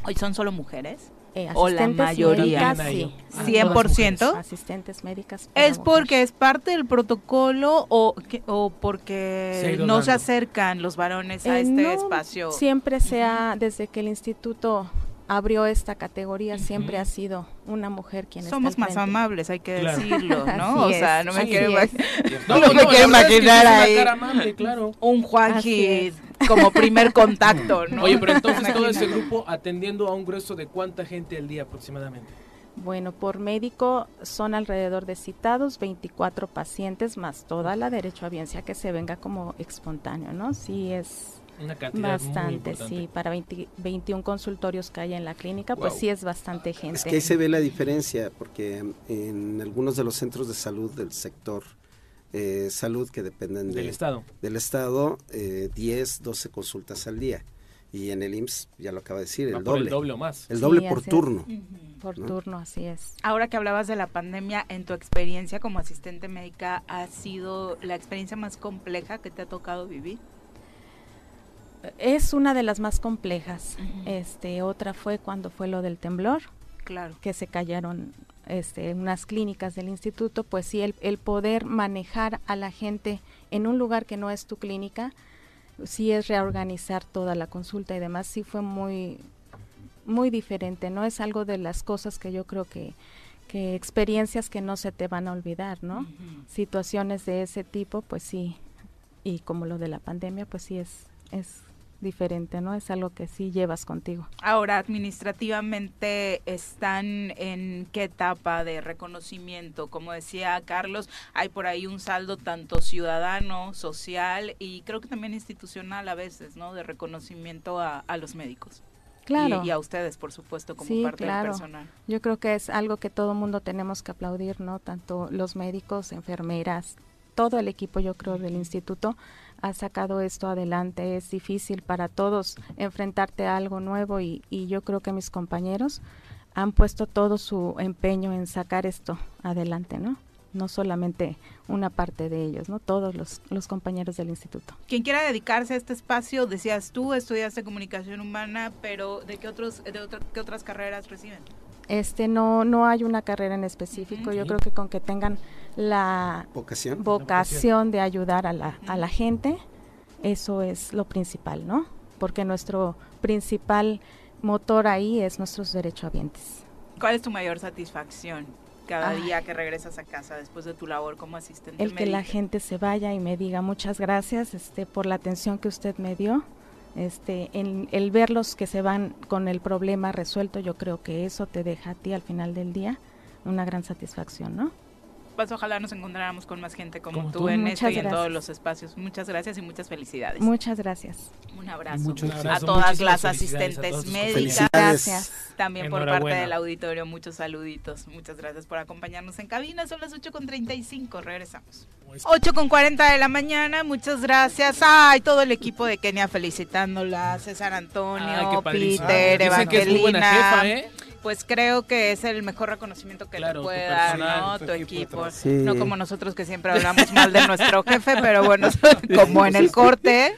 ¿Hoy son solo mujeres? Eh, o la mayoría, sí. 100%. Asistentes médicas. ¿Es porque es parte del protocolo o, o porque no se acercan los varones a eh, este espacio? Siempre sea, desde que el instituto abrió esta categoría siempre ha sido una mujer quien Somos más amables, hay que decirlo, *laughs* ¿no? o sea, no me quiero, no, me quiero imaginar ahí. un Juanji como primer contacto, *laughs* ¿no? Oye, pero entonces todo ese grupo atendiendo a un grueso de cuánta gente al día aproximadamente. Bueno, por médico son alrededor de citados 24 pacientes más toda la derecho a biencia que se venga como espontáneo, ¿no? Sí es una cantidad bastante, sí, para 21 consultorios que hay en la clínica, pues sí es bastante gente. Es que ahí se ve la diferencia, porque en algunos de los centros de salud del sector eh, salud que dependen del Estado, del estado eh, 10, 12 consultas al día. Y en el IMSS, ya lo acaba de decir, el doble. El doble o más. El doble por turno. Por turno, así es. Ahora que hablabas de la pandemia, en tu experiencia como asistente médica, ¿ha sido la experiencia más compleja que te ha tocado vivir? Es una de las más complejas. Este, otra fue cuando fue lo del temblor, claro, que se cayeron este, unas clínicas del instituto, pues sí, el, el, poder manejar a la gente en un lugar que no es tu clínica, sí es reorganizar toda la consulta y demás, sí fue muy, muy diferente, ¿no? Es algo de las cosas que yo creo que, que experiencias que no se te van a olvidar, ¿no? Situaciones de ese tipo, pues sí, y como lo de la pandemia, pues sí es, es diferente, ¿no? Es algo que sí llevas contigo. Ahora, administrativamente, ¿están en qué etapa de reconocimiento? Como decía Carlos, hay por ahí un saldo tanto ciudadano, social y creo que también institucional a veces, ¿no? De reconocimiento a, los médicos. Claro. Y, a ustedes, por supuesto, como parte del personal. Yo creo que es algo que todo mundo tenemos que aplaudir, ¿no? Tanto los médicos, enfermeras, todo el equipo, yo creo, del instituto ha sacado esto adelante. Es difícil para todos enfrentarte a algo nuevo y, yo creo que mis compañeros han puesto todo su empeño en sacar esto adelante, ¿no? No solamente una parte de ellos, ¿no? Todos los, los compañeros del instituto. Quien quiera dedicarse a este espacio, decías tú, estudiaste comunicación humana, pero ¿de qué, otros, de qué otras carreras reciben? Este, no, no hay una carrera en específico. Yo creo que con que tengan la vocación, vocación de ayudar a la, a la gente, eso es lo principal, ¿no? Porque nuestro principal motor ahí es nuestros derechohabientes. ¿Cuál es tu mayor satisfacción cada día que regresas a casa después de tu labor como asistente El que la gente se vaya y me diga muchas gracias este, por la atención que usted me dio. Este, en, el verlos que se van con el problema resuelto, yo creo que eso te deja a ti al final del día una gran satisfacción, ¿no? Pues ojalá nos encontráramos con más gente como, tú, en esto y en todos los espacios. Muchas gracias y muchas felicidades. Muchas gracias. Un abrazo, a todas las asistentes médicas. Gracias. También por parte del auditorio, muchos saluditos. Muchas gracias por acompañarnos en cabina. Son las 8.35. Regresamos. 8 con 40 de la mañana, muchas gracias. Ay, todo el equipo de Kenia felicitándola, César Antonio, Peter, Evangelina. ¿eh? Pues creo que es el mejor reconocimiento que le puede dar, ¿no? Tu, equipo. No como nosotros que siempre hablamos mal de nuestro jefe, pero bueno, *laughs* como en el corte.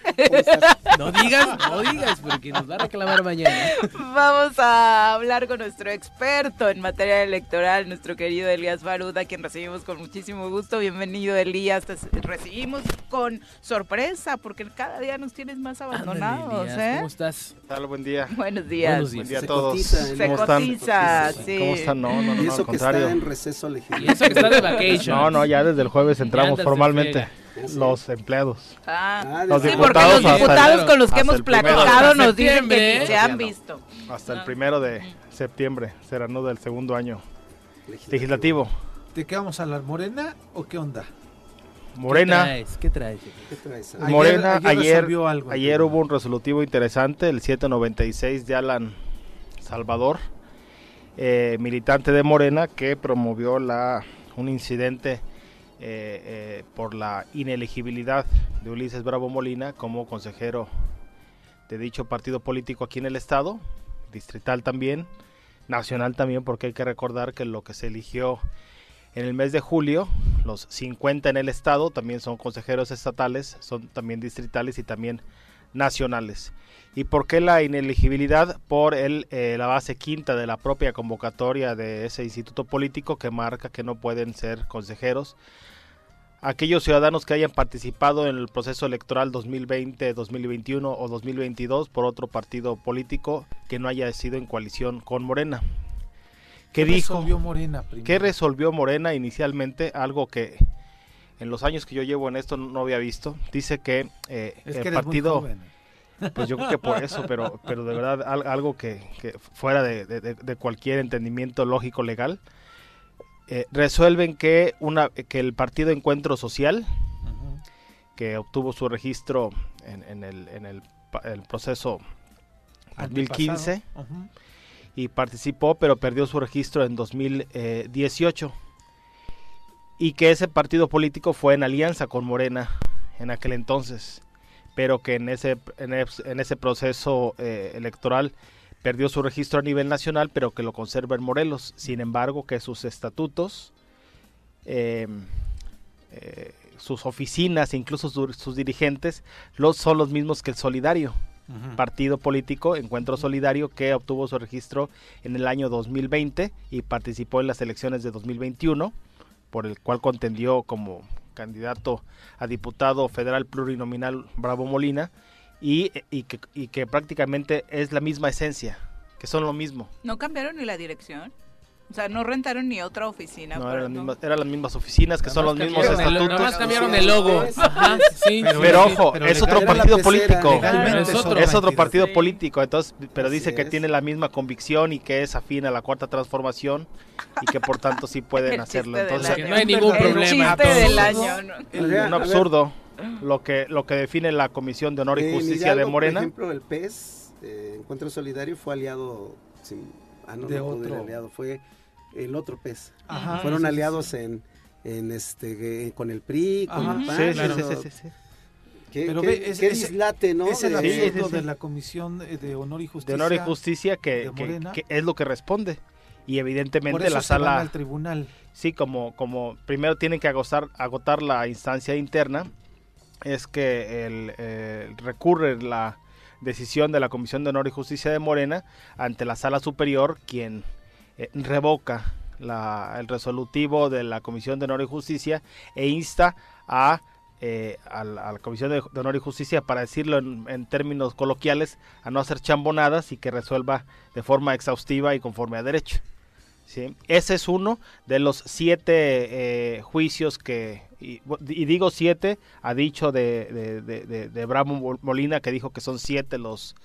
No digas, no digas, porque nos va a reclamar mañana. Vamos a hablar con nuestro experto en materia electoral, nuestro querido Elías Baruda, quien recibimos con muchísimo gusto. Bienvenido, Elías. Te recibimos con sorpresa, porque cada día nos tienes más abandonados, ¿eh? ¿Cómo estás? ¿Qué tal? Buen día. Buenos días. Buenos días. Buen día a todos. ¿Cómo están? ¿Cómo están? No, no, no, y eso al que contrario. está en receso legislativo. Y eso que está de vacation. No, no, ya desde el jueves entramos formalmente los empleados. Ah, Los sí, porque diputados los hasta diputados el- con los que hemos el primero de platicado nos dicen septiembre, que ni se han visto. Hasta el Ah. primero de septiembre será no del segundo año legislativo. ¿De qué vamos a hablar? ¿Morena o qué onda? Morena, ¿Qué traes? ¿Qué traes? ¿Qué traes? Ayer- Morena, ayer ayer, algo. ayer hubo un resolutivo interesante, el 796 de Alan Salvador, eh, militante de Morena, que promovió la, un incidente eh, eh, por la inelegibilidad de Ulises Bravo Molina como consejero de dicho partido político aquí en el estado, distrital también, nacional también, porque hay que recordar que lo que se eligió en el mes de julio, los 50 en el estado también son consejeros estatales, son también distritales y también nacionales. ¿Y por qué la inelegibilidad? Por el, eh, la base quinta de la propia convocatoria de ese instituto político que marca que no pueden ser consejeros aquellos ciudadanos que hayan participado en el proceso electoral 2020, 2021 o 2022 por otro partido político que no haya sido en coalición con Morena. ¿Qué dijo? resolvió Morena primero? ¿Qué resolvió Morena inicialmente? Algo que en los años que yo llevo en esto no había visto. Dice que eh, Es el que muy partido, *laughs* pues yo creo que por eso, pero, pero de verdad al- algo que, que fuera de, de- de- de cualquier entendimiento lógico legal, eh, resuelven que, una, que el partido Encuentro Social, que obtuvo su registro en, en el, en el, el proceso 2015 Antepasado. Ujú. y participó, pero perdió su registro en 2018. Y que ese partido político fue en alianza con Morena en aquel entonces, pero que en ese, en es- en ese proceso eh, electoral perdió su registro a nivel nacional, pero que lo conserva en Morelos. Sin embargo, que sus estatutos, eh, eh, sus oficinas, incluso su- sus dirigentes, los, son los mismos que el Solidario partido político Encuentro Solidario que obtuvo su registro en el año 2020 y participó en las elecciones de 2021 por el cual contendió como candidato a diputado federal plurinominal Bravo Molina y, y que, y que prácticamente es la misma esencia, que son lo mismo. ¿No cambiaron ni la dirección? O sea, no rentaron ni otra oficina. No, eran, las no. mismas, eran las mismas oficinas, que son los mismos el- estatutos. Nada más cambiaron el logo. Ajá, sí. Pero, Pero ojo, pero es legal- otro partido pecera, político. es es otro. Es partido Sí. político, entonces, pero Así dice que es. tiene la misma convicción y que es afín a la cuarta transformación y que por tanto sí pueden *laughs* El hacerlo. Entonces, no hay ningún El problema. chiste del año. ¿no? El- un absurdo lo que lo que define la Comisión de Honor y en Justicia de Morena. Por ejemplo, el PES, eh, Encuentro Solidario, fue aliado. sin- ah, no, De no pudo ir otro. aliado, fue el otro PES. Ajá, Fueron aliados sí. en, en este eh, con el PRI, con Ajá. el PAN. Sí, sí, claro. sí, sí, sí, sí. Qué, Pero qué- ve, es- qué dislate, ¿no? Es el De- Sí, sí, absurdo sí. de la Comisión eh, de Honor y De Justicia. Honor y Justicia que, de que- Morena. que es lo que responde. Y Por evidentemente eso la se van sala al tribunal. sí como como primero tienen que agotar, agotar la instancia interna es que el, eh, recurre la decisión de la Comisión de Honor y Justicia de Morena ante la Sala Superior quien eh, revoca la- el resolutivo de la Comisión de Honor y Justicia e insta a eh, la, Comisión de, Honor y Justicia, para decirlo en, en, términos coloquiales, a no hacer chambonadas y que resuelva de forma exhaustiva y conforme a derecho. ¿sí? Ese es uno de los siete eh, juicios que, y, y, digo siete, ha dicho de, de, de, de, Bravo Molina, que dijo que son siete los,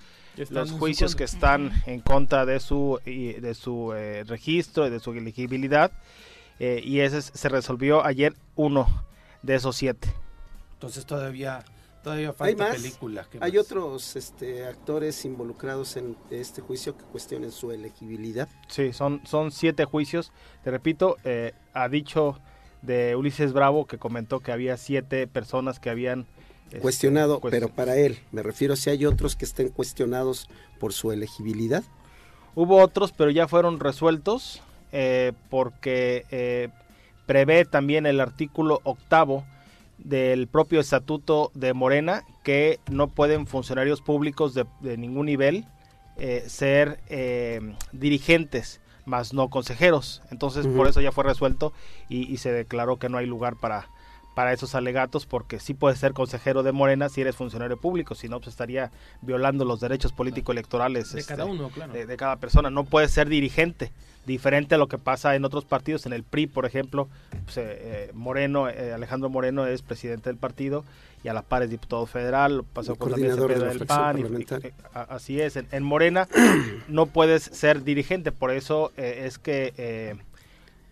los juicios que están en contra de su, de su eh, registro y de su elegibilidad. Eh, y ese se resolvió ayer uno de esos siete. Entonces todavía todavía falta hay más, película. Hay más? otros este, actores involucrados en este juicio que cuestionen su elegibilidad. Sí, son, son siete juicios. Te repito, eh, ha dicho de Ulises Bravo que comentó que había siete personas que habían cuestionado, este, cuestion... pero para él, me refiero si hay otros que estén cuestionados por su elegibilidad. Hubo otros, pero ya fueron resueltos eh, porque eh, prevé también el artículo octavo del propio estatuto de Morena que no pueden funcionarios públicos de, de ningún nivel eh, ser dirigentes, más no consejeros. Entonces, uh -huh. por eso ya fue resuelto y, y, se declaró que no hay lugar para, para esos alegatos, porque sí puedes ser consejero de Morena si eres funcionario público, si no, pues estaría violando los derechos político-electorales de este, cada uno, claro. De, de, cada persona. No puedes ser dirigente, diferente a lo que pasa en otros partidos. En el PRI, por ejemplo, pues, eh, Moreno, eh, Alejandro Moreno es presidente del partido y a la par es diputado federal, pasó el por también del PAN. Y, y, así es, en, en Morena *clears throat* no puedes ser dirigente, por eso eh, es que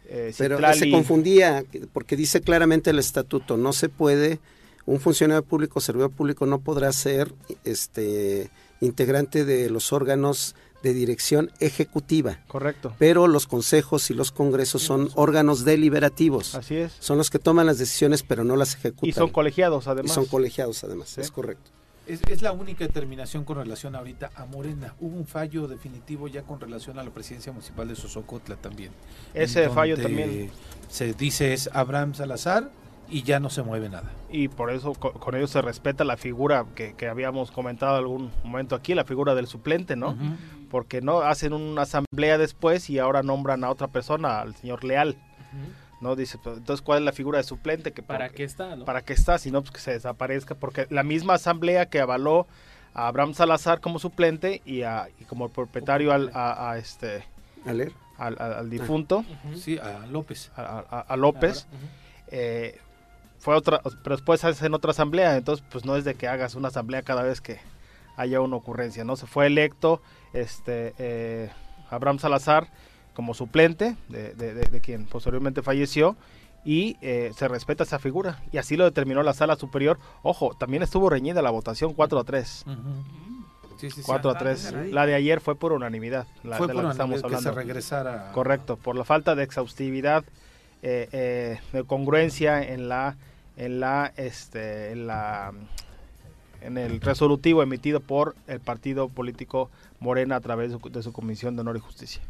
eh, Pero Citlali... se confundía, porque dice claramente el estatuto, no se puede, un funcionario público, servidor público no podrá ser este integrante de los órganos de dirección ejecutiva. Correcto. Pero los consejos y los congresos son órganos deliberativos. Así es. Son los que toman las decisiones, pero no las ejecutan. Y son colegiados, además. Y son colegiados, además. ¿Sí? Es correcto. Es, es, la única determinación con relación ahorita a Morena. Hubo un fallo definitivo ya con relación a la presidencia municipal de Sosocotla también. Ese fallo también. Se dice es Abraham Salazar y ya no se mueve nada. Y por eso con, con ello se respeta la figura que, que, habíamos comentado algún momento aquí, la figura del suplente, ¿no? Uh -huh. Porque no hacen una asamblea después y ahora nombran a otra persona, al señor Leal. Uh -huh. ¿No? Dice, pues, entonces, ¿cuál es la figura de suplente? Que ¿Para qué está? ¿no? ¿Para qué está? Si no, pues que se desaparezca, porque la misma asamblea que avaló a Abraham Salazar como suplente y, a, y como propietario al, a, a este... ¿Aler? Al, al, al, difunto. Uh -huh. Sí, a López. A, a López. Uh -huh. eh, fue otra, pero después hacen otra asamblea, entonces pues no es de que hagas una asamblea cada vez que haya una ocurrencia, ¿no? Se fue electo este eh, Abraham Salazar como suplente de, de, de, de quien posteriormente falleció y eh, se respeta esa figura y así lo determinó la sala superior. Ojo, también estuvo reñida la votación 4 a 3. Uh -huh. Sí, sí, 4 sí, a 3. Sí, la de ayer fue por unanimidad. La, fue de por la que estamos hablando. Que se regresara. Correcto, por la falta de exhaustividad, eh, eh, de congruencia en la, en la, este, en la, en el resolutivo emitido por el partido político Morena a través de su, de su Comisión de Honor y Justicia.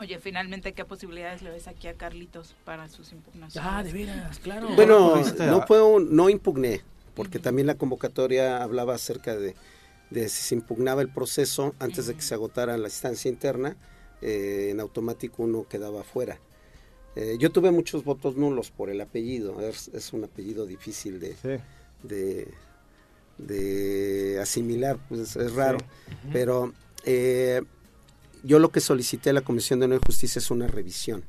Oye, finalmente, ¿qué posibilidades le ves aquí a Carlitos para sus impugnaciones? Ah, de veras, claro. Bueno, no, fue un, no impugné, porque uh -huh. también la convocatoria hablaba acerca de, de, si se impugnaba el proceso antes uh -huh. de que se agotara la instancia interna, eh, en automático uno quedaba fuera. Eh, yo tuve muchos votos nulos por el apellido, es, es un apellido difícil de, sí. de, de, asimilar, pues es raro, sí. uh -huh. pero... Eh, yo lo que solicité a la Comisión de y Justicia es una revisión,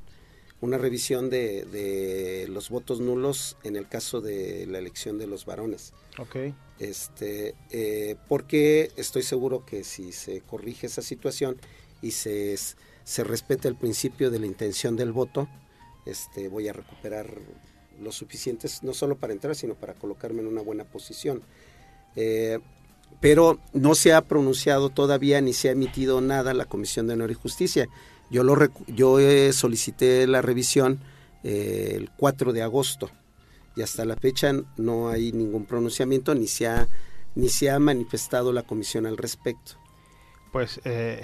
una revisión de, de, los votos nulos en el caso de la elección de los varones. Okay. Este, eh, porque estoy seguro que si se corrige esa situación y se, se respeta el principio de la intención del voto, este, voy a recuperar lo suficientes, no solo para entrar, sino para colocarme en una buena posición. Eh, pero no se ha pronunciado todavía ni se ha emitido nada la Comisión de Honor y Justicia. Yo, lo yo eh, solicité la revisión eh, el 4 de agosto y hasta la fecha no hay ningún pronunciamiento ni se ha, ni se ha manifestado la Comisión al respecto. Pues, eh,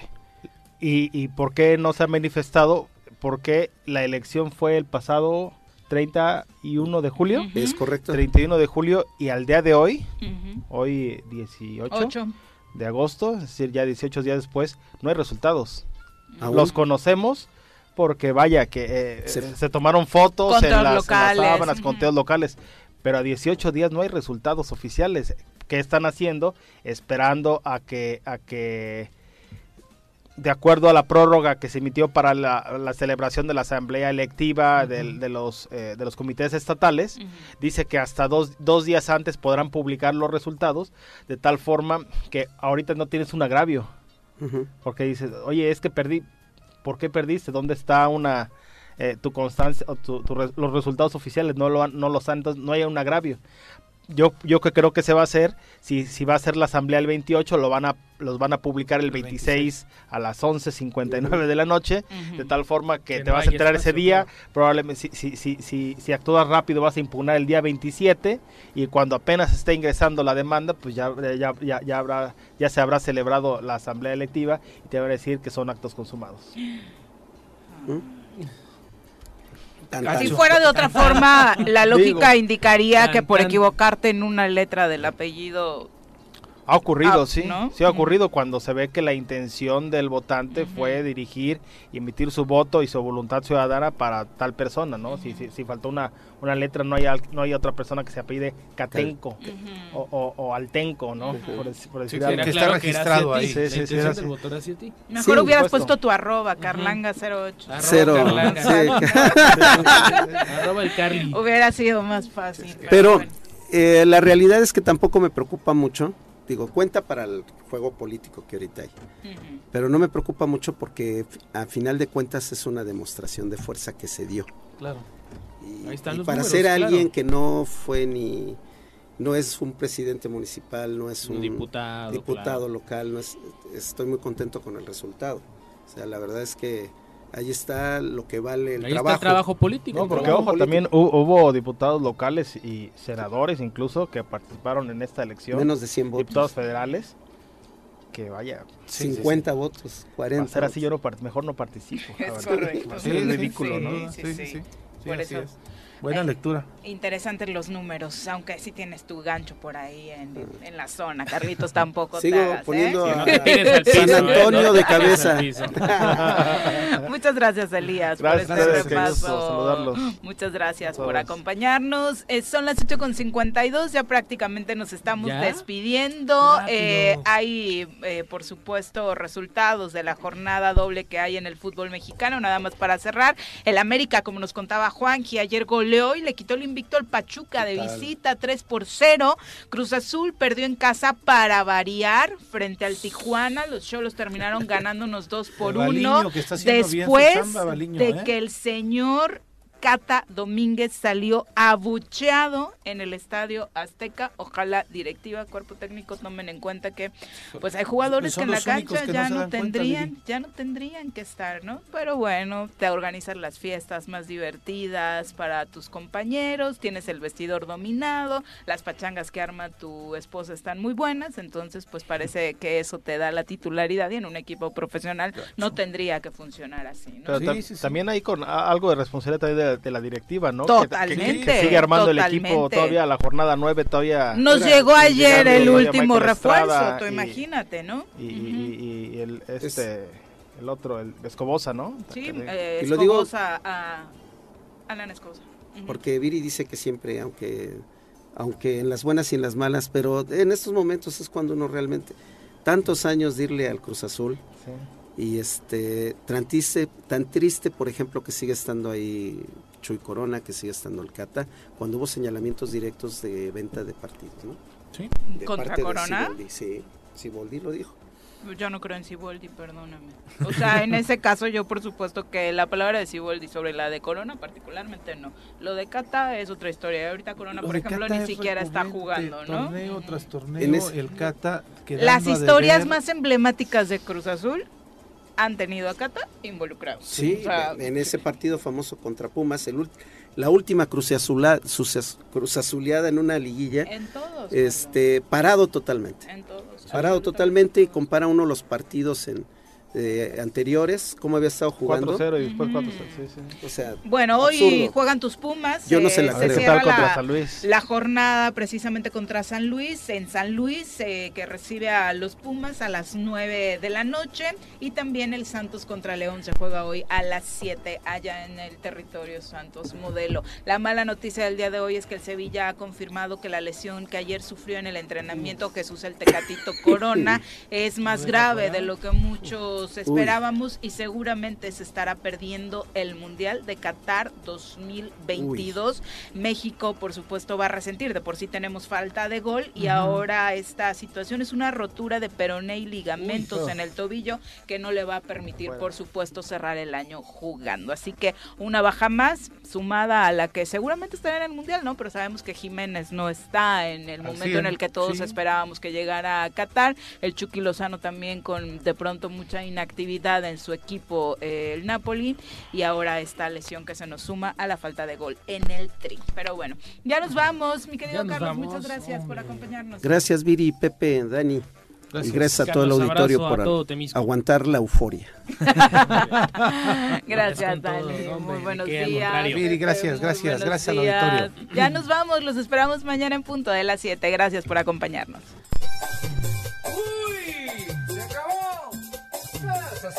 ¿y, ¿y por qué no se ha manifestado? Porque la elección fue el pasado 31 de julio. Uh -huh. Es correcto. 31 de julio y al día de hoy, uh -huh. hoy 18 Ocho. de agosto, es decir, ya 18 días después, no hay resultados. ¿Aún? Los conocemos porque vaya que eh, se, se, tomaron fotos en las, en las sábanas, uh -huh. conteos locales, pero a 18 días no hay resultados oficiales. ¿Qué están haciendo? Esperando a que, a que de acuerdo a la prórroga que se emitió para la, celebración de la asamblea electiva de, los, eh, de los comités estatales, dice que hasta dos, dos, días antes podrán publicar los resultados, de tal forma que ahorita no tienes un agravio. Porque dices, oye, es que perdí, ¿por qué perdiste? ¿Dónde está una... Eh, tu constancia o los resultados oficiales no lo no lo saben, no hay un agravio yo, yo que creo que se va a hacer, si, si va a ser la asamblea el 28, lo van a, los van a publicar el 26, a las 11.59 de la noche, de tal forma que, te vas a enterar ese día, probablemente si, si, si, si, actúas rápido vas a impugnar el día 27 y cuando apenas esté ingresando la demanda, pues ya, ya, ya, ya, habrá, ya se habrá celebrado la asamblea electiva y te va a decir que son actos consumados. Si fuera de otra forma, la lógica indicaría que por equivocarte en una letra del apellido ha ocurrido, ah, sí. Sí ha ocurrido cuando se ve que la intención del votante fue dirigir y emitir su voto y su voluntad ciudadana para tal persona, ¿no? si, si, si, faltó una, una letra, no hay, no hay otra persona que se apellide Catenco o, o, Altenco, ¿no? Por, decir algo. Que está registrado ahí. Sí, sí, sí, Mejor hubieras puesto tu arroba, carlanga08. Cero. *laughs* arroba el Carly. Hubiera sido más fácil. Pero, eh, la realidad es que tampoco me preocupa mucho digo, cuenta para el juego político que ahorita hay. Pero no me preocupa mucho porque a final de cuentas es una demostración de fuerza que se dio. Claro. Y, para ser alguien que no fue ni no es un presidente municipal, no es un, diputado, diputado local, no es, estoy muy contento con el resultado. O sea, la verdad es que ahí está lo que vale el trabajo. trabajo político. No, porque ojo, también hubo diputados locales y senadores incluso que participaron en esta elección. Menos de 100 votos. Diputados federales. Que vaya. 50 votos, 40. Para ser así yo no, mejor no participo. *laughs* Es correcto. es ridículo, ¿no? Sí, sí, sí. Por eso. Buena lectura. Interesantes los números, aunque sí tienes tu gancho por ahí en, en la zona. Carlitos tampoco Sigo te hagas, poniendo ¿eh? a San Antonio de cabeza. *laughs* Muchas gracias, Elías, gracias por este repaso. Muchas gracias por acompañarnos. Eh, son las 8.52, ya prácticamente nos estamos despidiendo. Eh, hay, eh, por supuesto, resultados de la jornada doble que hay en el fútbol mexicano. Nada más para cerrar. El América, como nos contaba Juanji, ayer goleó y le quitó el invicto al Pachuca de visita 3 por 0. Cruz Azul perdió en casa para variar frente al Tijuana. Los Cholos terminaron *laughs* ganando unos 2 por 1. Después de ¿eh? que el señor Cata Domínguez salió abucheado en el estadio Azteca. Ojalá directiva, cuerpo técnico tomen en cuenta que pues hay jugadores que en la cancha ya no, tendrían, ya no tendrían que estar, ¿no? Pero bueno, te organizan las fiestas más divertidas para tus compañeros, tienes el vestidor dominado, las pachangas que arma tu esposa están muy buenas, entonces pues parece que eso te da la titularidad y en un equipo profesional no tendría que funcionar así, ¿no? Pero también hay con algo de responsabilidad de de, la directiva, ¿no? Totalmente. Que, sigue armando el equipo todavía, la jornada 9 todavía. Nos llegó ayer el último refuerzo, tú imagínate, ¿no? Y, el, este, el otro, el Escobosa, ¿no? Sí, eh, Escobosa a Alan Escobosa. Porque Viri dice que siempre, aunque, aunque en las buenas y en las malas, pero en estos momentos es cuando uno realmente, tantos años de irle al Cruz Azul. Sí y este tan triste, tan triste por ejemplo que sigue estando ahí Chuy Corona que sigue estando el Cata cuando hubo señalamientos directos de venta de partidos ¿no? sí contra Corona sí Siboldi lo dijo yo no creo en Siboldi, perdóname. O sea, en ese caso yo por supuesto que la palabra de Siboldi sobre la de Corona particularmente no. Lo de Cata es otra historia. Ahorita Corona, por ejemplo, ni siquiera está jugando, ¿no? Torneo tras torneo, el Cata Las historias más emblemáticas de Cruz Azul han tenido a Cata involucrado. Sí, en ese partido famoso contra Pumas, el, la última cruz, azuleada en una liguilla. En todos. Este, parado totalmente. En todos. Parado totalmente y compara uno los partidos en, eh, anteriores, cómo había estado jugando. 4-0 y después 4-0, sí, sí. O sea, Bueno, hoy absurdo. juegan tus Pumas. Yo no se la eh, creo. ¿Qué cierra tal contra la, San Luis? la jornada precisamente contra San Luis, en San Luis, eh, que recibe a los Pumas a las 9 de la noche. Y también el Santos contra León se juega hoy a las 7 allá en el territorio Santos Modelo. La mala noticia del día de hoy es que el Sevilla ha confirmado que la lesión que ayer sufrió en el entrenamiento Jesús el Tecatito *laughs* Corona es más grave de lo que muchos esperábamos y seguramente se estará perdiendo el Mundial de Qatar 2022. México, por supuesto, va a resentir. De por sí tenemos falta de gol y ahora esta situación es una rotura de peroné y ligamentos en el tobillo que no le va a permitir, por supuesto, cerrar el año jugando. Así que una baja más sumada a la que seguramente estará en el Mundial, ¿no? Pero sabemos que Jiménez no está en el Así momento en el que todos sí. esperábamos que llegara a Qatar. El Chucky Lozano también con de pronto mucha inactividad en su equipo, eh, el Napoli. Y ahora esta lesión que se nos suma a la falta de gol en el tri. Pero bueno, ya nos vamos, mi querido Carlos. vamos, muchas gracias por acompañarnos. Gracias Viri, Pepe, Dani. Gracias. Y gracias a todo el auditorio por todo aguantar la euforia. *laughs* Gracias, Dani. Muy buenos días. Viri, gracias, gracias, gracias al auditorio. Ya nos vamos, los esperamos mañana en punto de las 7. Gracias por acompañarnos.